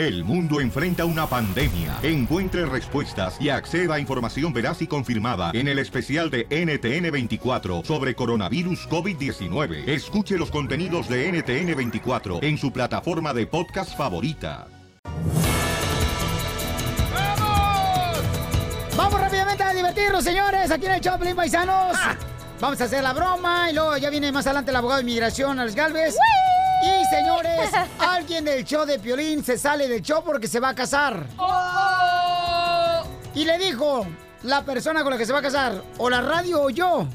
El mundo enfrenta una pandemia. Encuentre respuestas y acceda a información veraz y confirmada en el especial de NTN24 sobre coronavirus COVID-19. Escuche los contenidos de NTN24 en su plataforma de podcast favorita. Vamos rápidamente a divertirnos, señores, aquí en el Choplin Paisanos. Vamos a hacer la broma y luego ya viene más adelante el abogado de inmigración, Alex Galvez. Y señores, alguien del show de Piolín se sale del show porque se va a casar. Y le dijo la persona con la que se va a casar, o la radio o yo.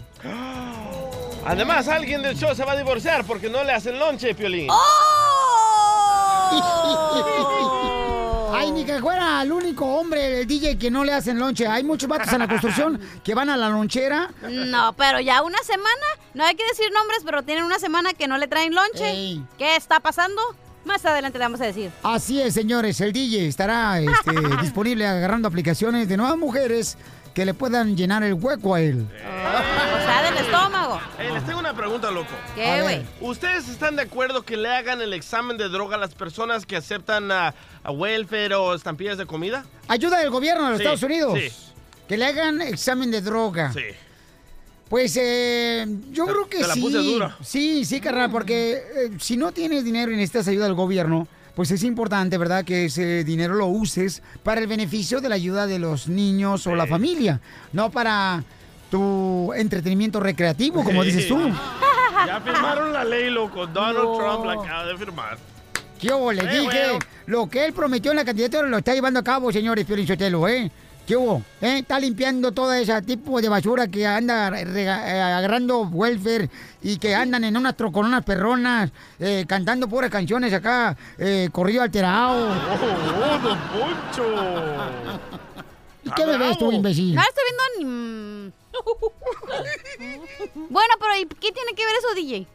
Además, alguien del show se va a divorciar porque no le hacen lonche, Piolín. Ay, ni que fuera el único hombre, el DJ, que no le hacen lonche. Hay muchos vatos en la construcción que van a la lonchera. No, pero ya una semana, no hay que decir nombres, pero tienen una semana que no le traen lonche. Ey. ¿Qué está pasando? Más adelante le vamos a decir. Así es, señores, el DJ estará este, disponible agarrando aplicaciones de nuevas mujeres que le puedan llenar el hueco a él. O sea, del estómago. Eh, les tengo una pregunta, loco. ¿Qué, güey? ¿Ustedes están de acuerdo que le hagan el examen de droga a las personas que aceptan a, a welfare o estampillas de comida? Ayuda del gobierno de los Sí, Estados Unidos. sí. Que le hagan examen de droga. Sí. Pues eh, yo Te- creo que te la sí. puse dura. Sí, sí, carnal, porque eh, si no tienes dinero y necesitas ayuda del gobierno, pues es importante, ¿verdad?, que ese dinero lo uses para el beneficio de la ayuda de los niños o la familia, no para tu entretenimiento recreativo, como Sí. dices tú. Ya firmaron la ley, loco. Donald No. Trump la acaba de firmar. ¿Qué hubo? Le Eh, dije, bueno. lo que él prometió en la candidatura lo está llevando a cabo, señores Pio Sotelo, ¿eh? ¿Qué hubo? ¿Eh? Está limpiando todo ese tipo de basura que anda rega- eh, agarrando welfare y que andan en unas trocononas perronas, eh, cantando puras canciones acá, eh, corrido alterado. ¡Oh, don Poncho! ¿Y qué me ves tú, imbécil? No estoy viendo ni... bueno, pero ¿y qué tiene que ver eso, DJ?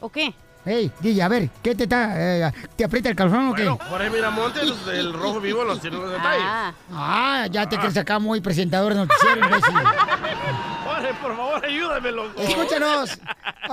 ¿O qué? Hey, DJ, a ver, ¿qué te está? eh, ¿Te aprieta el calzón o qué? Bueno, Jorge Miramontes del Rojo Vivo nos tiene los detalles. Ah, ya te crees acá muy presentador de noticiero, imbécil. Por favor, ayúdame, loco. Escúchanos.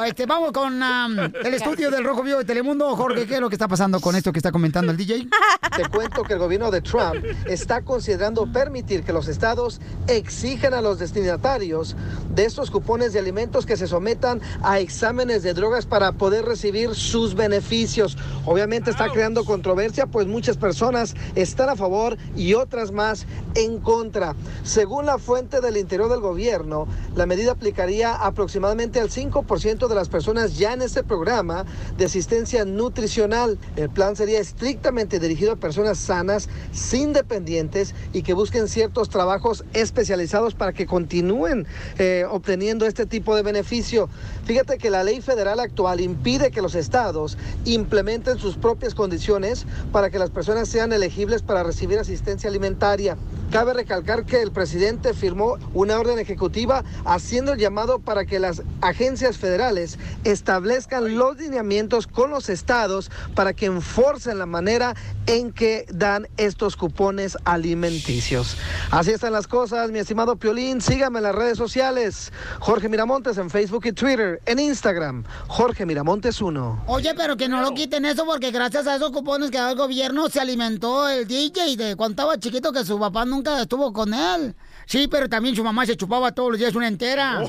Este, vamos con am, el estudio del Rojo Vivo de Telemundo. Jorge, ¿qué es lo que está pasando con esto que está comentando el DJ? Te cuento que el gobierno de Trump está considerando permitir que los estados exijan a los destinatarios de estos cupones de alimentos que se sometan a exámenes de drogas para poder recibir sus beneficios. Obviamente está creando controversia, pues muchas personas están a favor y otras más en contra. Según la fuente del interior del gobierno, la medida aplicaría aproximadamente al 5% de las personas ya en este programa de asistencia nutricional. El plan sería estrictamente dirigido a personas sanas, sin dependientes y que busquen ciertos trabajos especializados para que continúen eh, obteniendo este tipo de beneficio. Fíjate que la ley federal actual impide que los estados implementen sus propias condiciones para que las personas sean elegibles para recibir asistencia alimentaria. Cabe recalcar que el presidente firmó una orden ejecutiva haciendo el llamado para que las agencias federales establezcan los lineamientos con los estados para que enforcen la manera en que dan estos cupones alimenticios. Así están las cosas, mi estimado Piolín. Sígame en las redes sociales. Jorge Miramontes en Facebook y Twitter. En Instagram, Jorge Miramontes 1. Oye, pero que no lo quiten eso porque gracias a esos cupones que da el gobierno se alimentó el DJ de cuando estaba chiquito que su papá nunca estuvo con él. Sí, pero también su mamá se chupaba todos los días una entera.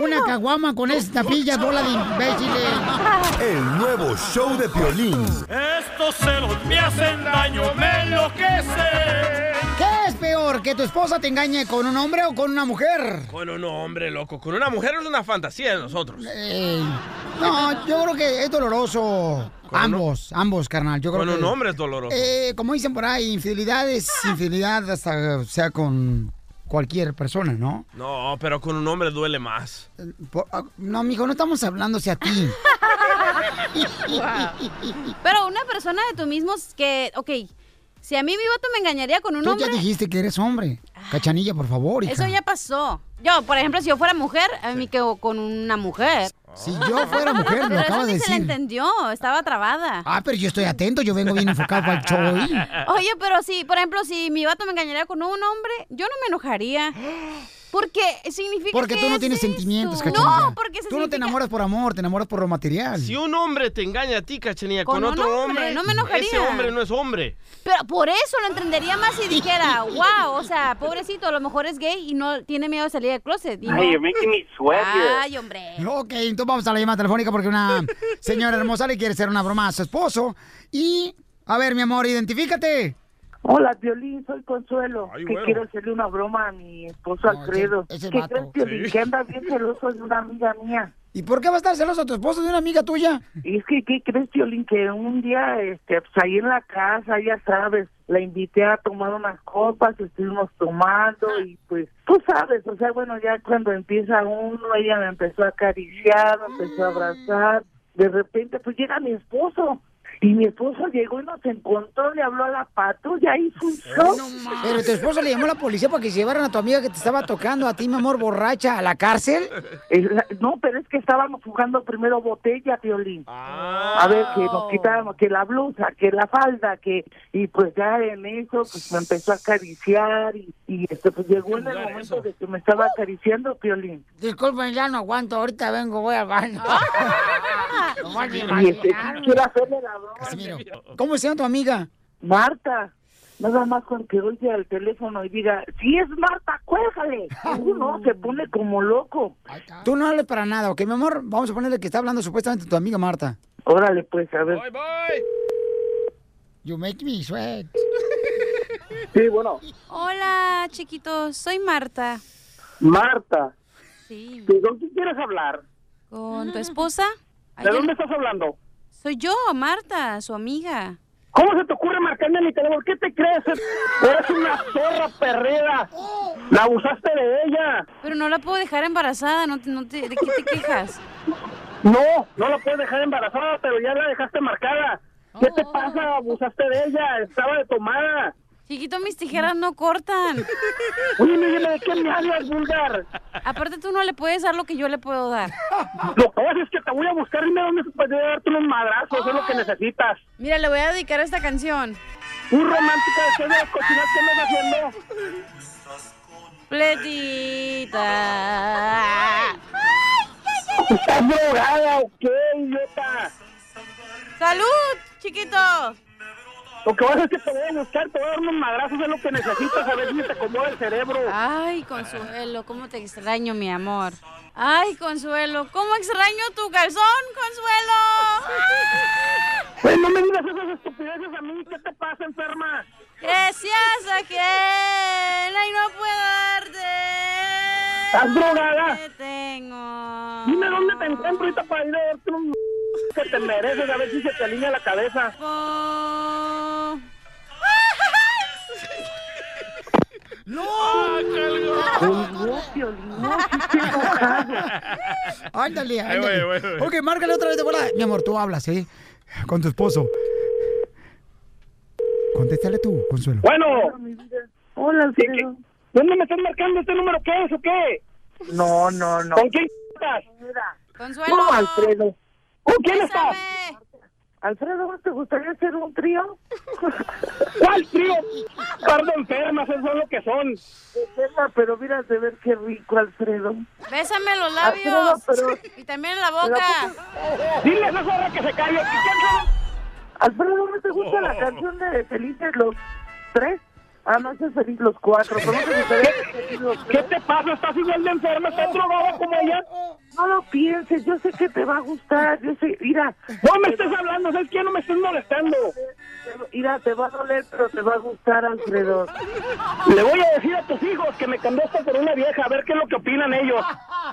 Una caguama con esta pilla bola de imbéciles. El nuevo show de Piolín. Estos celos me hacen daño, me enloquece. ¿Qué es peor, que tu esposa te engañe con un hombre o con una mujer? Con un hombre, loco. Con una mujer es una fantasía de nosotros. Eh, no, yo creo que es doloroso. Ambos, ambos, carnal. Yo creo Con un que- hombre es doloroso. Eh, como dicen por ahí, infidelidad es infidelidad hasta sea con cualquier persona, ¿no? No, pero con un hombre duele más. Por- ah, no, mijo, no estamos hablando hacia ti. Pero una persona de tú mismo que, ok, si a mí mi voto me engañaría con un Tú hombre, ya dijiste que eres hombre. Cachanilla, por favor, hija. eso ya pasó. Yo, por ejemplo, si yo fuera mujer, a mí quedo con una mujer. Si yo fuera mujer, lo Pero eso acabas de ni se le decir. entendió, estaba trabada. Ah, pero yo estoy atento, yo vengo bien enfocado para el show. Oye, pero si, por ejemplo, si mi vato me engañaría con un hombre, yo no me enojaría. Porque significa Porque que tú no es tienes esto. sentimientos, cachanilla. No, porque se Tú no te significa- enamoras por amor, te enamoras por lo material. Si un hombre te engaña a ti, cachanilla, con, otro hombre, hombre, no me enojaría. ese hombre no es hombre. Pero por eso lo entendería más si dijera, wow, o sea, pobrecito, a lo mejor es gay y no tiene miedo de salir del closet. Y no- Ay, you're making me sweat. Ay, hombre. Ok, entonces vamos a la llamada telefónica porque una señora hermosa le quiere hacer una broma a su esposo. Y, a ver, mi amor, identifícate. Hola, Violín, soy Consuelo. Ay, que quiero hacerle una broma a mi esposo Alfredo. ese- ese ¿Qué vato. crees, Piolín? Sí. Que anda bien celoso de una amiga mía. ¿Y por qué va a estar celoso tu esposo de una amiga tuya? Y es que, ¿qué crees, Violín? Que un día, este, pues ahí en la casa, ya sabes, la invité a tomar unas copas, estuvimos tomando y pues, tú sabes, o sea, bueno, ya cuando empieza uno, ella me empezó a acariciar, me empezó a abrazar. De repente, pues llega mi esposo. Y mi esposo llegó y nos encontró, le habló a la patrulla, hizo un show. Pero tu esposo le llamó a la policía para que se llevaran a tu amiga que te estaba tocando a ti, mi amor, borracha, a la cárcel. La- No, pero es que estábamos jugando primero botella, Violín. A ver, que nos quitábamos, que la blusa, que la falda, que... Y pues ya en eso, pues me empezó a acariciar y, y este, pues llegó en el momento de que me estaba acariciando, Violín. Disculpen, ya no aguanto, ahorita vengo, voy al baño. Me Y este, quiero hacerle la broma. Casimiro, ¿Cómo se llama tu amiga? Marta. Nada más con que oye al teléfono y diga, si es Marta, cuélgale. Uno se pone como loco. Tú no hables para nada, ¿ok, mi amor? Vamos a ponerle que está hablando supuestamente tu amiga Marta. Órale, pues, a ver. You make me sweat. Sí, bueno. Hola, chiquitos, soy Marta. Marta, Sí. ¿tú con quién quieres hablar? ¿Con tu esposa? ¿De dónde estás hablando? Soy yo, Marta, su amiga. ¿Cómo se te ocurre marcarme a mi teléfono? ¿Qué te crees? Eres una zorra perrera. La abusaste de ella. Pero no la puedo dejar embarazada, no te, no te- ¿de qué te quejas? No, no la puedes dejar embarazada, pero ya la dejaste marcada. ¿Qué te pasa? Abusaste de ella. Estaba de tomada. Chiquito, mis tijeras no cortan. Oye, dime, ¿de qué me hablas, vulgar? Aparte, tú no le puedes dar lo que yo le puedo dar. Lo que pasa es que te voy a buscar. Dime dónde se puede darte unos madrazos. Es lo que necesitas. Mira, le voy a dedicar esta canción. Un romántico después de las cochinas que andas haciendo. Pletita. Estás drogada, ¿o qué, idiota? ¡Salud, chiquito! Lo que vas a hacer es que te voy a buscar, te voy a dar unos madrazos, es lo que necesitas, a ver si te acomoda el cerebro. Ay, Consuelo, cómo te extraño, mi amor. Ay, Consuelo, cómo extraño tu calzón, Consuelo. Pues no me digas esas estupideces a mí, ¿qué te pasa, enferma? Gracias a quien ay no puedo darte. ¿Estás drogada? Te tengo. Dime dónde te encuentro ahorita para ir a darte un que te mereces, a ver si se te alinea la cabeza. Oh. ¡No! Ándale, Ay, ándale. Ok, márcale otra vez de volada. Mi amor, tú hablas, ¿eh? Con tu esposo. Contéstale tú, Consuelo. Bueno. Hola, Alfredo. ¿Dónde me estás marcando este número? ¿Qué es o qué? No, no, no. ¿Con quién estás? Consuelo. No, Alfredo. ¿Con quién estás? Alfredo, ¿no te gustaría hacer un trío? ¿Cuál trío? Par de enfermas, eso es lo que son. Enferma, pero mira de ver qué rico, Alfredo. Bésame los Alfredo, labios. pero- Y también la boca. Dile a esa zorra que se calle. Alfredo, ¿no te gusta la canción de Felices los tres? Ah, no, es Feliz los cuatro. ser Feliz los ¿Qué te pasa? ¿Estás igual de enferma? ¿Estás drogada como ella? No lo pienses, yo sé que te va a gustar. Yo sé, mira, No me estés hablando, ¿sabes qué? No me estés molestando. mira, te va a doler, pero te va a gustar, Alfredo. Le voy a decir a tus hijos que me cambiaste por una vieja, a ver qué es lo que opinan ellos.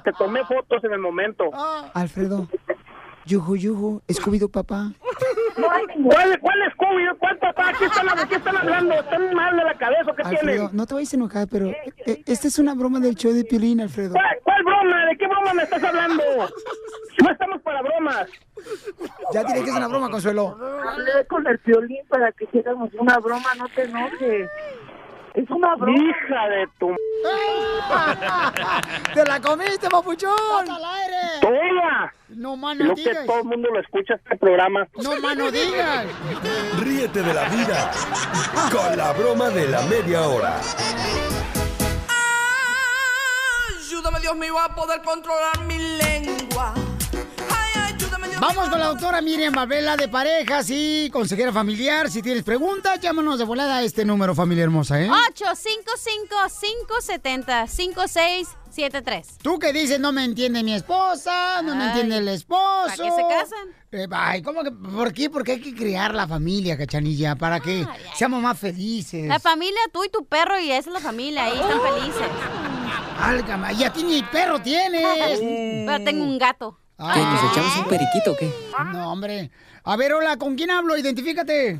Te tomé fotos en el momento. Alfredo. Yuju, yuju. Scooby-Doo, papá. ¿Cuál, cuál es COVID? ¿Cuál papá? ¿Qué están, ¿De qué están hablando? ¿Están mal de la cabeza qué Alfredo, tienen? no te vayas a enojar, pero eh, esta es una broma del show de Piolín, Alfredo. ¿Cuál, cuál broma? ¿De qué broma me estás hablando? No estamos para bromas. Ya diré que es una broma, Consuelo. Hablé con el violín para que hiciéramos una broma, no te enojes. Es una broma. Hija de tu... ¡Te la comiste, papuchón! ¡Toma! No, más Creo no que digas. todo el mundo lo escucha este programa. No, más no digas. Ríete de la vida con la broma de la media hora. Dios me iba a poder controlar mi lengua. Vamos con la doctora Miriam Babela de parejas y consejera familiar. Si tienes preguntas, llámanos de volada a este número, familia hermosa, ¿eh? 855-570-5673. Tú que dices, no me entiende mi esposa, no me entiende el esposo. ¿para qué se casan? Eh, ay, ¿cómo que? ¿Por qué? Porque hay que criar la familia, cachanilla, para que seamos más felices. La familia, tú y tu perro, y esa es la familia, ahí están felices. Álgame, y a ti ni perro tienes. Pero tengo un gato. Ay. ¿Nos echamos un periquito o qué? No, hombre. A ver, hola, ¿con quién hablo? Identifícate.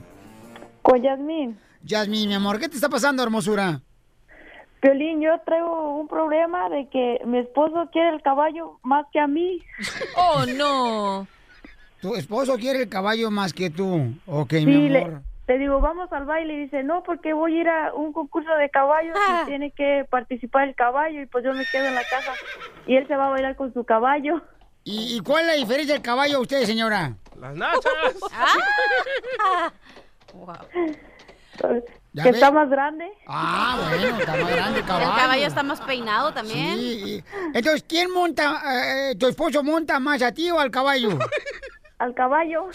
Con Yasmín. Yasmín, mi amor, ¿qué te está pasando, hermosura? Piolín, yo traigo un problema de que mi esposo quiere el caballo más que a mí. Oh, no. Tu esposo quiere el caballo más que tú. Ok, Sí, mi amor. le digo, vamos al baile. Y dice, no, porque voy a ir a un concurso de caballos y tiene que participar el caballo. Y pues yo me quedo en la casa. Y él se va a bailar con su caballo. ¿Y, y cuál es la diferencia del caballo a usted, señora? Las nachas. ¿Ya que ve? está más grande. Ah, bueno, está más grande el caballo. El caballo está más peinado también. Sí. Entonces, ¿quién monta? eh, ¿Tu esposo monta más a ti o al caballo? Al caballo.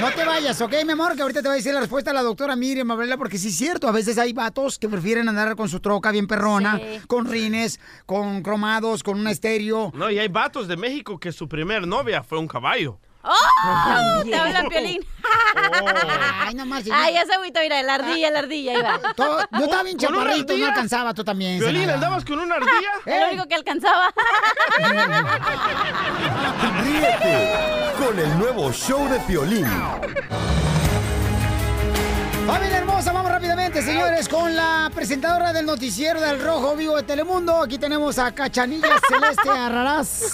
No te vayas, ¿ok, mi amor? Que ahorita te va a decir la respuesta a la doctora Miriam Mabrela, porque sí es cierto, a veces hay vatos que prefieren andar con su troca bien perrona, Sí. con rines, con cromados, con un estéreo. No, y hay vatos de México que su primer novia fue un caballo. ¡Oh! Te habla Piolín. Ay, nomás. Ay, ya se agüitó, mira, la ardilla, la ardilla. Todo- yo estaba bien ¿Con una chaparrito, no alcanzaba tú también. Zenaida. ¿andabas con una ardilla? Es lo único que alcanzaba. Ríete con el nuevo show de Piolín. Familia hermosa, vamos rápidamente, señores, con la presentadora del noticiero del Rojo Vivo de Telemundo. Aquí tenemos a Cachanilla Celeste Arrarás.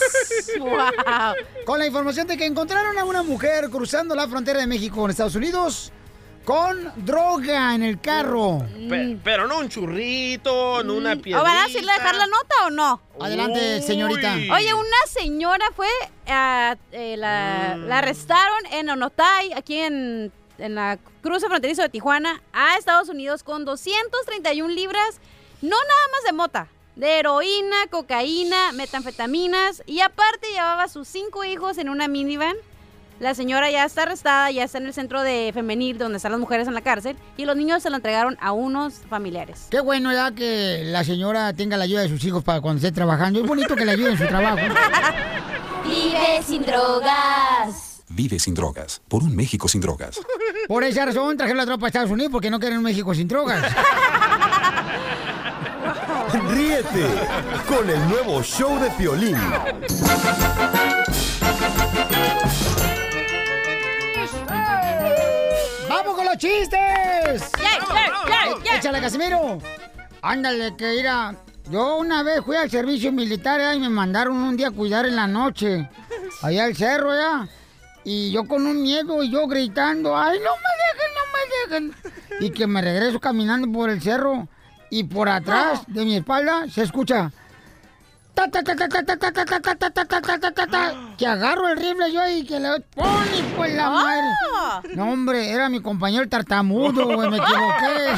Wow. Con la información de que encontraron a una mujer cruzando la frontera de México con Estados Unidos con droga en el carro. Pe- pero no un churrito, no una ¿O piedrita. van a decirle dejar la nota o no? Adelante, señorita. Oye, una señora fue, eh, la, la arrestaron en Onotay, aquí en, en la cruce fronterizo de Tijuana, a Estados Unidos con 231 libras, no nada más de mota, de heroína, cocaína, metanfetaminas, y aparte llevaba a sus cinco hijos en una minivan. La señora ya está arrestada, ya está en el centro de femenil donde están las mujeres en la cárcel, y los niños se lo entregaron a unos familiares. Qué bueno ya que la señora tenga la ayuda de sus hijos para cuando esté trabajando. Es bonito que le ayuden en su trabajo. Vive sin drogas. Vive sin drogas. Por un México sin drogas. Por esa razón trajeron la tropa a Estados Unidos porque no quieren un México sin drogas. Ríete con el nuevo show de Piolín. ¡Vamos con los chistes! ¡Échale, Casimiro! Ándale, que irá. Yo una vez fui al servicio militar ¿eh? y me mandaron un día a cuidar en la noche. Allá al cerro, ya. Y yo con un miedo y yo gritando, ¡ay, no me dejen, no me dejen! Y que me regreso caminando por el cerro y por atrás de mi espalda se escucha. Ta, ta, ta, ta, ta, ta, ta, ta, ta, ta, ta, ta, ta, ta, ta, que agarro el rifle yo y que le pone pues la madre. No, hombre, era mi compañero el tartamudo, güey, me equivoqué.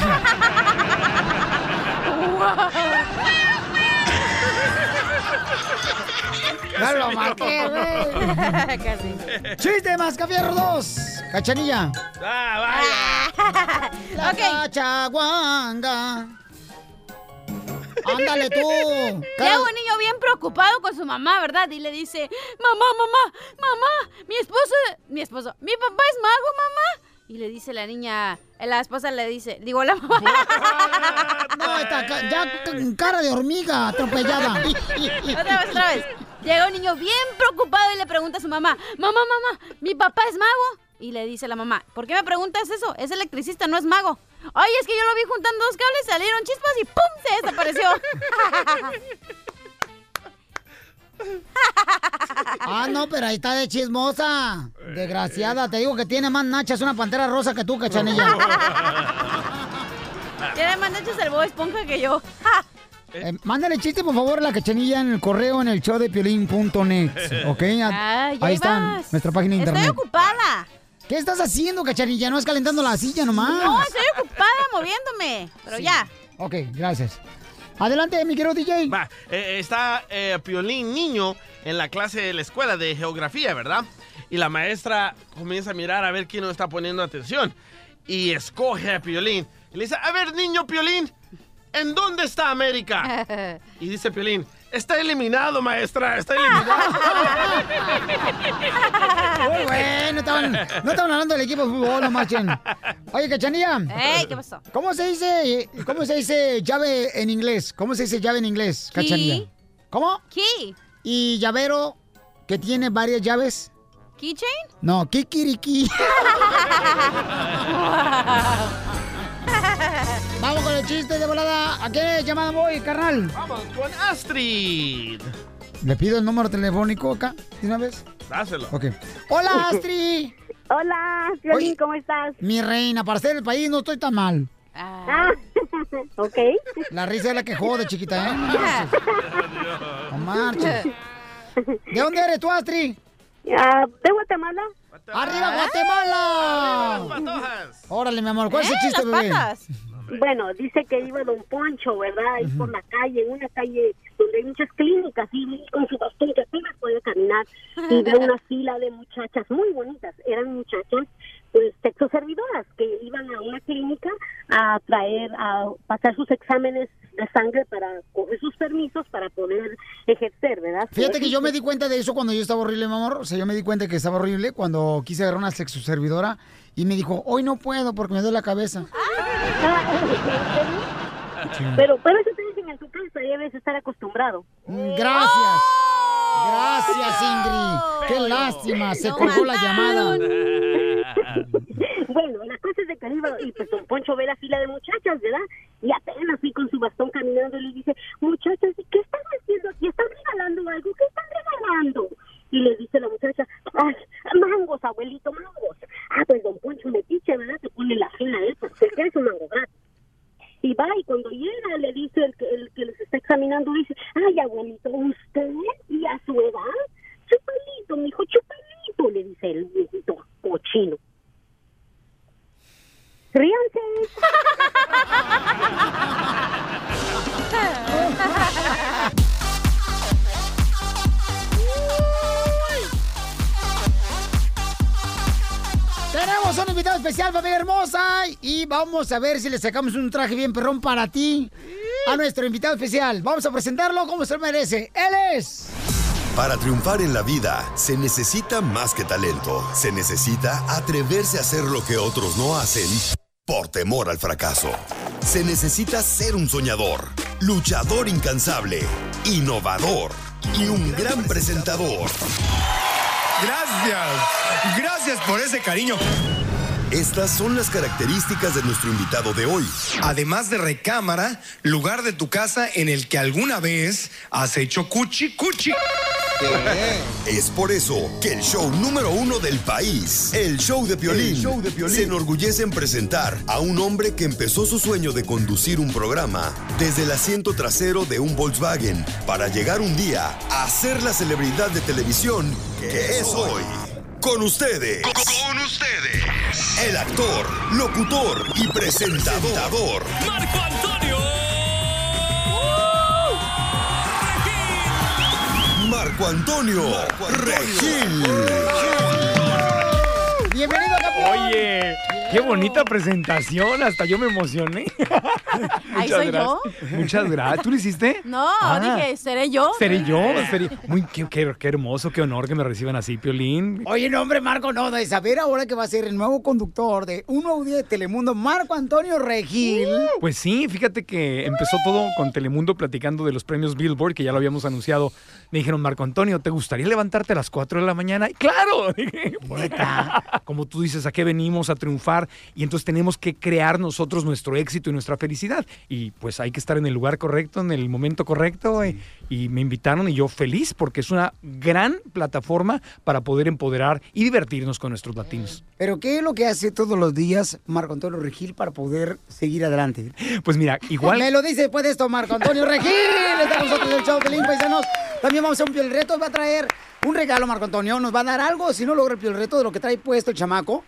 Ya lo maté, güey. Casi. ¡Chiste más, Cafierro 2! ¡Cachanilla! Ah, vaya. La cachaguanga. Ándale tú. Llega un niño bien preocupado con su mamá, ¿verdad? Y le dice, mamá, mamá, mamá, mi esposo, mi esposo, mi papá es mago, mamá. Y le dice la niña, la esposa le dice, digo la mamá. No, está ca- ya con cara de hormiga atropellada. otra vez, otra vez. Llega un niño bien preocupado y le pregunta a su mamá, mamá, mamá, ¿mi papá es mago? Y le dice la mamá, ¿por qué me preguntas eso? Es electricista, no es mago. Ay, es que yo lo vi juntando dos cables, salieron chispas y ¡pum! se desapareció. Ah, no, pero ahí está de chismosa. Desgraciada, te digo que tiene más nachas una pantera rosa que tú, cachanilla. Tiene más nachos el Bob Esponja que yo. Eh, mándale chiste, por favor, a la cachanilla en el correo en el show de piolín.net. ¿Ok? Ay, Ahí ahí está nuestra página de Estoy internet. ocupada. ¿Qué estás haciendo, cachanilla? No es calentando la silla nomás. No, estoy ocupada moviéndome. Pero Sí. ya. Ok, gracias. Adelante, mi querido DJ. Va, eh, está eh, Piolín niño en la clase de la escuela de geografía, ¿verdad? Y la maestra comienza a mirar a ver quién no está poniendo atención. Y escoge a Piolín. Y le dice, a ver, niño Piolín, ¿en dónde está América? Y dice Piolín, está eliminado, maestra, está eliminado. Muy bueno, estaban, no estaban hablando del equipo de fútbol, no marchen. Oye, Cachanilla. Ey, ¿qué pasó? ¿Cómo se dice, cómo se dice llave en inglés? ¿Cómo se dice llave en inglés, Key. Cachanilla? ¿Cómo? Key. ¿Y llavero que tiene varias llaves? ¿Keychain? No, kikiriki. Vamos con el chiste de volada. ¿A qué llamada voy, carnal? Vamos con Astrid. ¿Le pido el número telefónico acá de una vez? Dáselo. Ok. Hola, Astrid. Hola, Oye, ¿cómo estás? Mi reina, para ser el país no estoy tan mal. Ah, ok. La risa es la que jode, chiquita, ¿eh? No marches. No marches. ¿De dónde eres tú, Astrid? Ah, ¿De Guatemala? ¡Arriba, Guatemala! Órale, mi amor, ¿cuál es el Eh, chiste, las bebé? patas. Bueno, dice que iba Don Poncho, ¿verdad? Ahí por la calle, en una calle donde hay muchas clínicas, y con su bastón que apenas podía caminar, y ve una fila de muchachas muy bonitas. Eran muchachas, pues, sexoservidoras, que iban a una clínica a traer, a pasar sus exámenes de sangre para coger sus permisos para poder ejercer, ¿verdad? Fíjate que yo me di cuenta de eso cuando yo estaba horrible, mi amor. O sea, yo me di cuenta que estaba horrible cuando quise agarrar una sexoservidora y me dijo, hoy no puedo porque me duele la cabeza. Pero, pero eso te dicen en tu casa, debes estar acostumbrado. Mm, Gracias. Gracias, Ingrid. Qué lástima, se colgó la llamada. bueno, la cosa es de que iba, y pues Don Poncho ve la fila de muchachas, ¿verdad? Y apenas fui con su bastón caminando y le dice, muchachas, ¿y qué están haciendo aquí? ¿Están regalando algo? ¿Qué están regalando? Y le dice la muchacha, ay, mangos, abuelito, mangos. Ah, pues Don Poncho me picha, ¿verdad? Se pone la fila de eso, se queda su mango gratis. Y va, y cuando llega, le dice el que, el que los está examinando, dice, ay, abuelito, ¿usted? ¿Y a su edad? Chupalito, mi hijo, chupalito, le dice el viejito cochino. Ríanse. Tenemos un invitado especial, familia hermosa, y vamos a ver si le sacamos un traje bien perrón para ti a nuestro invitado especial. Vamos a presentarlo como se merece. Él es... Para triunfar en la vida se necesita más que talento. Se necesita atreverse a hacer lo que otros no hacen por temor al fracaso. Se necesita ser un soñador, luchador incansable, innovador y un gran presentador. Gracias. Gracias por ese cariño. Estas son las características de nuestro invitado de hoy. Además de recámara, lugar de tu casa en el que alguna vez has hecho cuchi cuchi. Es por eso que el show número uno del país, el show de Piolín, El show de Piolín. se enorgullece en presentar a un hombre que empezó su sueño de conducir un programa desde el asiento trasero de un Volkswagen para llegar un día a ser la celebridad de televisión que es hoy. Con ustedes. Con ustedes. El actor, locutor y presentador. Marco Antonio. Marco Antonio Regil. Bienvenido, campeón. Oye, qué bonita presentación, hasta yo me emocioné. Ahí soy yo. Muchas gracias. ¿Tú lo hiciste? No, Ah. dije, ¿seré yo? Seré yo, seré- Muy, qué, qué- qué hermoso, qué honor que me reciban así, Piolín. Oye, no, hombre, Marco, no, de saber ahora que va a ser el nuevo conductor de un nuevo día de Telemundo, Marco Antonio Regil. Pues sí, fíjate que empezó todo con Telemundo platicando de los premios Billboard, que ya lo habíamos anunciado. Me dijeron, Marco Antonio, ¿te gustaría levantarte a las 4 de la mañana? Y claro, dije, como tú dices, ¿a qué venimos a triunfar? Y entonces tenemos que crear nosotros nuestro éxito y nuestra felicidad. Y pues hay que estar en el lugar correcto, en el momento correcto. eh, Y me invitaron y yo feliz porque es una gran plataforma para poder empoderar y divertirnos con nuestros latinos. Pero ¿qué es lo que hace todos los días Marco Antonio Regil para poder seguir adelante? Pues mira, igual... Me lo dice después de esto Marco Antonio Regil. Está con nosotros el show de Pelín, paisanos. También vamos a hacer un piel reto. Va a traer un regalo, Marco Antonio. Nos va a dar algo si no logra el piel reto de lo que trae puesto el chamaco.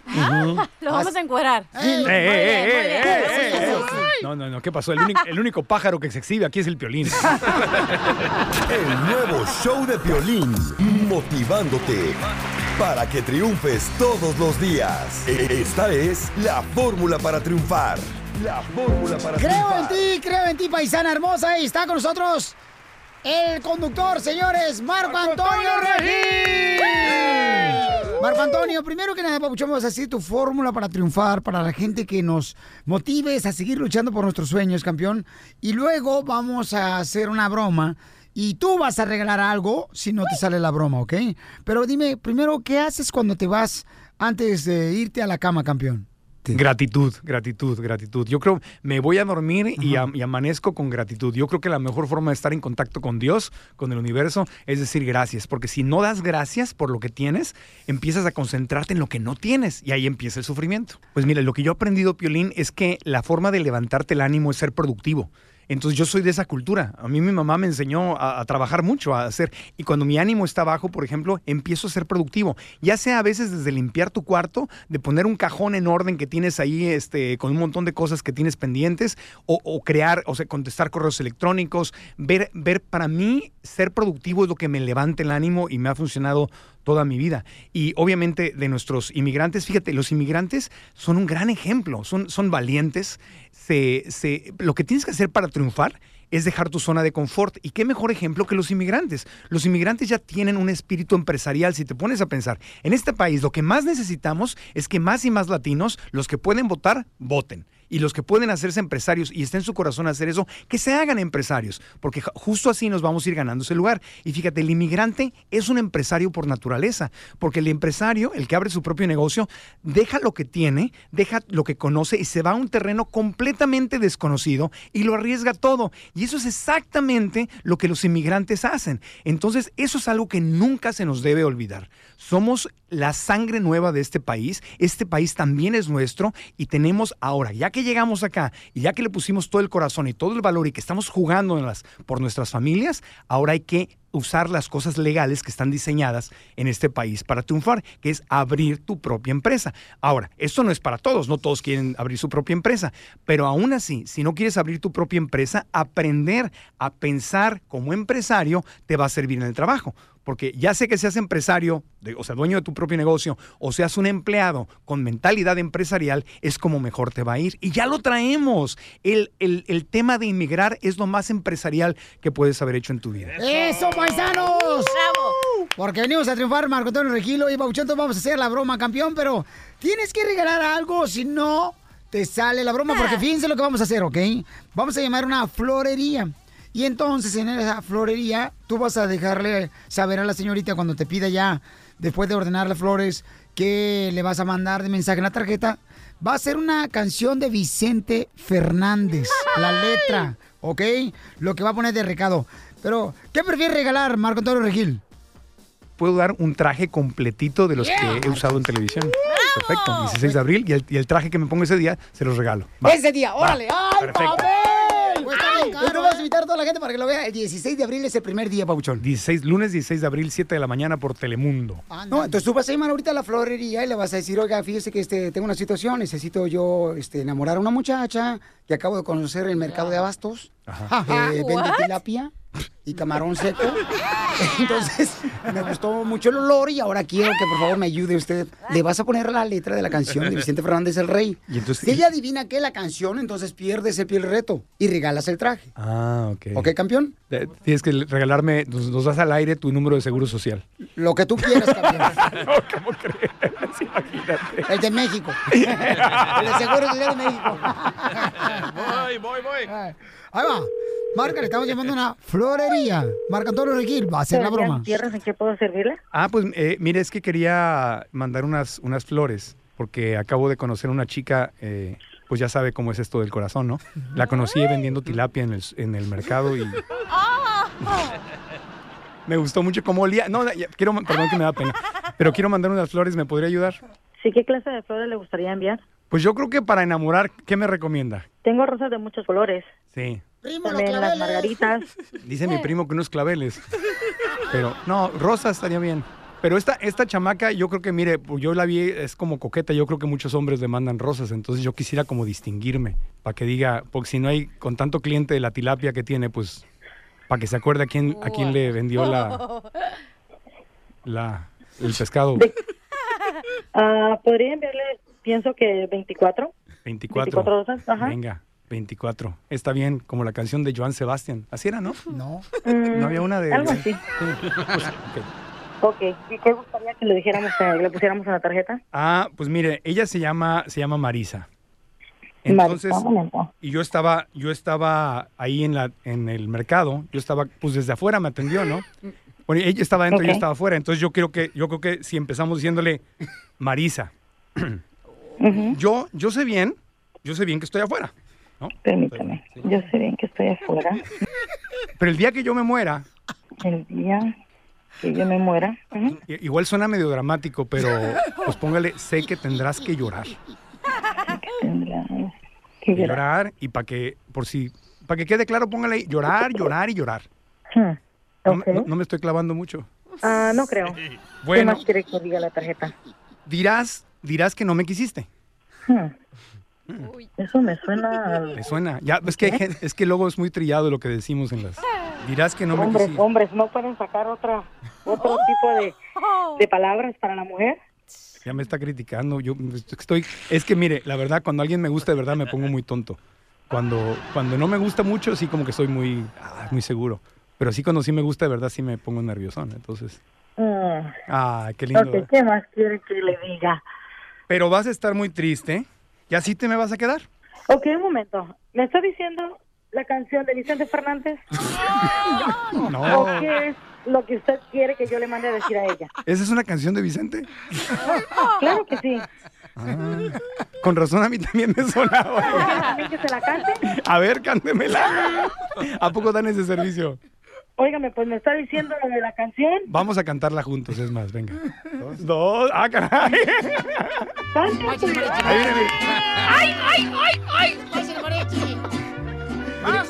Lo vamos a encuerar. Eh, eh, eh, eh, eh, eh. No, no, no, ¿qué pasó? El único, el único pájaro que se exhibe aquí es el piolín. El nuevo show de Piolín, motivándote para que triunfes todos los días. Esta es la fórmula para triunfar. La fórmula para Creo en triunfar. ti, creo en ti, paisana hermosa. Y está con nosotros el conductor, señores, Marco Antonio Regil. Marco Antonio, primero que nada, Papuchón, vamos a decir tu fórmula para triunfar, para la gente que nos motives a seguir luchando por nuestros sueños, campeón. Y luego vamos a hacer una broma. Y tú vas a regalar algo si no te sale la broma, ¿ok? Pero dime, primero, ¿qué haces cuando te vas antes de irte a la cama, campeón? Gratitud, gratitud, gratitud. Yo creo, me voy a dormir y, y amanezco con gratitud. Yo creo que la mejor forma de estar en contacto con Dios, con el universo, es decir gracias. Porque si no das gracias por lo que tienes, empiezas a concentrarte en lo que no tienes y ahí empieza el sufrimiento. Pues mira, lo que yo he aprendido, Piolín, es que la forma de levantarte el ánimo es ser productivo. Entonces yo soy de esa cultura. A mí mi mamá me enseñó a, trabajar mucho, a hacer. Y cuando mi ánimo está bajo, por ejemplo, empiezo a ser productivo. Ya sea a veces desde limpiar tu cuarto, de poner un cajón en orden que tienes ahí este, con un montón de cosas que tienes pendientes, o, o crear, o sea, contestar correos electrónicos. Ver, ver, para mí, ser productivo es lo que me levanta el ánimo y me ha funcionado toda mi vida. Y obviamente de nuestros inmigrantes, fíjate, los inmigrantes son un gran ejemplo, son, son valientes. Se, se- lo que tienes que hacer para triunfar es dejar tu zona de confort. ¿Y qué mejor ejemplo que los inmigrantes? Los inmigrantes ya tienen un espíritu empresarial. Si te pones a pensar, en este país lo que más necesitamos es que más y más latinos, los que pueden votar, voten. Y los que pueden hacerse empresarios y está en su corazón hacer eso, que se hagan empresarios, porque ju- justo así nos vamos a ir ganando ese lugar. Y fíjate, el inmigrante es un empresario por naturaleza, porque el empresario, el que abre su propio negocio, deja lo que tiene, deja lo que conoce y se va a un terreno completamente desconocido y lo arriesga todo. Y eso es exactamente lo que los inmigrantes hacen. Entonces, eso es algo que nunca se nos debe olvidar. Somos la sangre nueva de este país, este país también es nuestro y tenemos ahora, ya que llegamos acá y ya que le pusimos todo el corazón y todo el valor y que estamos jugándolas por nuestras familias, ahora hay que usar las cosas legales que están diseñadas en este país para triunfar, que es abrir tu propia empresa. Ahora, esto no es para todos, no todos quieren abrir su propia empresa, pero aún así, si no quieres abrir tu propia empresa, aprender a pensar como empresario te va a servir en el trabajo. Porque ya sé que seas empresario, o sea, dueño de tu propio negocio, o seas un empleado con mentalidad empresarial, es como mejor te va a ir. Y ya lo traemos. El, el- el tema de inmigrar es lo más empresarial que puedes haber hecho en tu vida. ¡Eso, paisanos! ¡Bravo! Porque venimos a triunfar, Marco Antonio Regilo y Bauchento. Vamos a hacer la broma, campeón, pero tienes que regalar algo, si no te sale la broma. Porque fíjense lo que vamos a hacer, ¿ok? Vamos a llamar una florería. Y entonces en esa florería tú vas a dejarle saber a la señorita cuando te pida ya, después de ordenar las flores, que le vas a mandar de mensaje en la tarjeta. Va a ser una canción de Vicente Fernández, la letra, ¿ok? Lo que va a poner de recado. Pero, ¿qué prefieres regalar, Marco Antonio Regil? Puedo dar un traje completito de los Yeah. que he usado en televisión. Perfecto. 16 de abril y el, y el traje que me pongo ese día se los regalo. Va. Ese día, Va. órale. ¡Ay, Perfecto. papel! Entonces vamos a invitar a toda la gente para que lo vea. El 16 de abril es el primer día, Pabuchón. 16, lunes 16 de abril, 7 de la mañana por Telemundo. No, entonces tú vas a llamar ahorita a la florería y le vas a decir, oiga, fíjese que este, tengo una situación, necesito yo este, enamorar a una muchacha que acabo de conocer en el mercado de abastos. Eh, vende What? tilapia y camarón seco. Entonces, me gustó mucho el olor y ahora quiero que por favor me ayude usted. Le vas a poner la letra de la canción de Vicente Fernández el Rey. Y entonces- si ella adivina que es la canción, entonces pierdes el piel reto y regalas el traje. Ah, ok. ¿Ok, campeón? Eh, Tienes que regalarme, nos, nos das al aire tu número de seguro social. Lo que tú quieras, campeón. ¿Cómo crees? Imagínate. El de México. el de Seguro Social de México. Voy, voy, voy. Ahí va. Marca, le estamos llamando a una florería. Marca Antonio Regil va a hacer la broma. ¿Tierras en qué puedo servirle? Ah, pues eh, mire, es que quería mandar unas, unas flores, porque acabo de conocer una chica, eh, pues ya sabe cómo es esto del corazón, ¿no? La conocí vendiendo tilapia en el, en el mercado y me gustó mucho cómo olía. No, ya, quiero, perdón que me da pena, pero quiero mandar unas flores, ¿me podría ayudar? Sí, ¿qué clase de flores le gustaría enviar? Pues yo creo que para enamorar, ¿qué me recomienda? Tengo rosas de muchos colores. Sí. también las margaritas. Dice mi primo que unos claveles. Pero, no, rosa estaría bien. Pero esta, esta chamaca, yo creo que, mire, pues yo la vi, es como coqueta. Yo creo que muchos hombres le mandan rosas. Entonces yo quisiera como distinguirme. Para que diga, porque si no hay, con tanto cliente de la tilapia que tiene, pues, para que se acuerde a quién, a quién le vendió la, la, el pescado. Ah, Podría enviarle, pienso que 24. 24. 24 rosas, ajá. Venga, 24. Está bien, como la canción de Joan Sebastián. Así era, ¿no? No. Mm, No había una de... Algo así. Pues, ok. Ok, ¿y qué gustaría que le dijéramos, eh, le pusiéramos en la tarjeta? Ah, pues mire, ella se llama, se llama Marisa. Entonces, Marisa, y yo estaba, yo estaba ahí en la, en el mercado, yo estaba, pues desde afuera me atendió, ¿no? Bueno, ella estaba adentro y yo estaba afuera, entonces yo creo que, yo creo que si empezamos diciéndole Marisa, yo, yo sé bien, yo sé bien que estoy afuera, ¿no? Permítame, yo sé bien que estoy afuera. Pero el día que yo me muera, El día que yo me muera. igual suena medio dramático, pero pues póngale, sé que tendrás que llorar. Tendrás Que llorar y para que, por si, para que quede claro, póngale llorar, llorar y llorar. Hmm, No, me- ok. no- no me estoy clavando mucho. Ah, no creo. ¿Qué más quiere que diga la tarjeta? Dirás, dirás que no me quisiste. Hmm. Eso me suena... Me suena. Ya, es que, es que luego es muy trillado lo que decimos en las. Dirás que no me hombres, quisiste. hombres, ¿no pueden sacar otra, otro tipo de, de palabras para la mujer? Ya me está criticando. Yo estoy. Es que mire, la verdad, cuando alguien me gusta de verdad me pongo muy tonto. Cuando, cuando no me gusta mucho, sí como que soy muy, ah, muy seguro. Pero sí cuando sí me gusta de verdad, sí me pongo nerviosón. Entonces. Mm. Ah, qué lindo. Ok, ¿verdad? ¿qué más quiere que le diga? Pero vas a estar muy triste. ¿Y así te me vas a quedar? Ok, un momento. ¿Me está diciendo la canción de Vicente Fernández? No. ¿O qué es lo que usted quiere que yo le mande a decir a ella? ¿Esa es una canción de Vicente? Claro que sí. Ah, con razón a mí también me sonaba. ¿Quiere también que se la cante? A ver, cántemela. ¿A poco dan ese servicio? Óigame, pues me está diciendo lo de la canción. Vamos a cantarla juntos, es más, venga. Dos. Dos. Ah, caray. Ahí viene. ¡Ay, ay, ay, ay!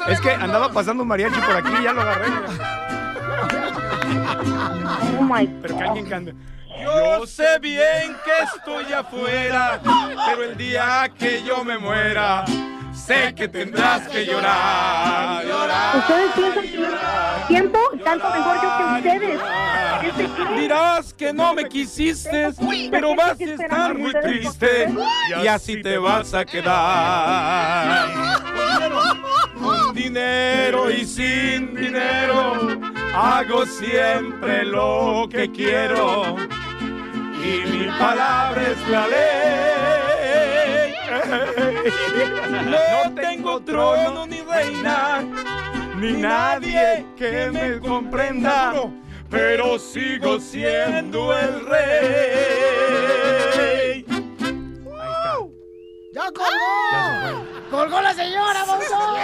Es que andaba pasando un mariachi por aquí y ya lo agarré. Oh my Pero que alguien cante. Yo sé bien que estoy afuera, pero el día que yo me muera, sé que tendrás que llorar, llorar. Ustedes piensan que tiempo canto mejor yo que ustedes. Dirás que no me quisiste, pero vas a estar muy triste y así te vas a quedar. Con dinero y sin dinero, hago siempre lo que quiero y mi palabra es la ley. No tengo trono ni reina, ni nadie que me comprenda, pero sigo siendo el rey. ¡Ya colgó! ¡Colgó la señora, baboso!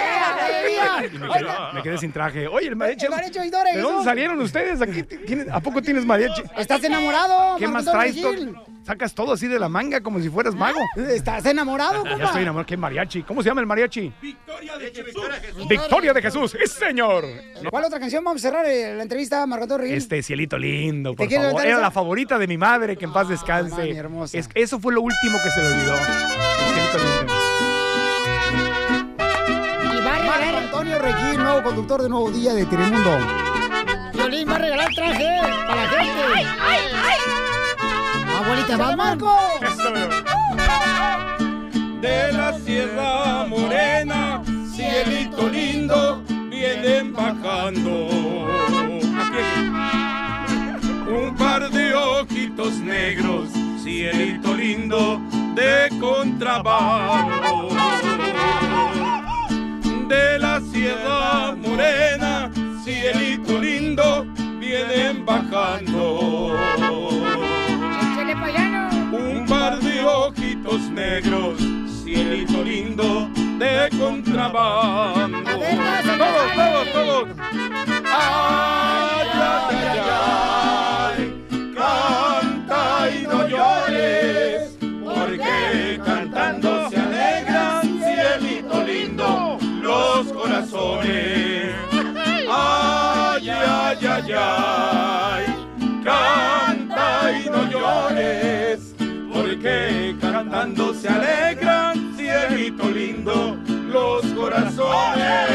Y me quedé, me quedé sin traje. Oye, el mariachi. El mariachi Oidora, ¿De eso. dónde salieron ustedes? Aquí ¿A poco tienes mariachi? ¿Estás enamorado, ¿Qué más traes? To- Sacas todo así de la manga como si fueras mago. ¿Estás enamorado, Ya compa? estoy enamorado. ¿Qué mariachi? ¿Cómo se llama el mariachi? Victoria de Jesús. Victoria de Jesús. ¡Sí, señor! ¿Cuál otra canción vamos a cerrar eh, la entrevista, Marco Gil? Este cielito lindo, por favor. Era esa? la favorita de mi madre, que en paz descanse. mami hermosa. Es- eso fue lo último que se le olvidó. El cielito lindo. Antonio Regil, nuevo conductor de Nuevo Día de Telemundo. Violín va a regalar traje para la gente. ¡Ay, ay, ay! Abuelita, ¿vas, Marco? De la Sierra Morena, cielito lindo, vienen bajando. Un par de ojitos negros, cielito lindo, de contrabando. De la Sierra Morena, cielito lindo, vienen bajando. Un par de ojitos negros, cielito lindo de contrabando. Todos, todos, todos. Ay, ay, ay, canta y no llores, porque cantando se alegran, cielito lindo, los corazones.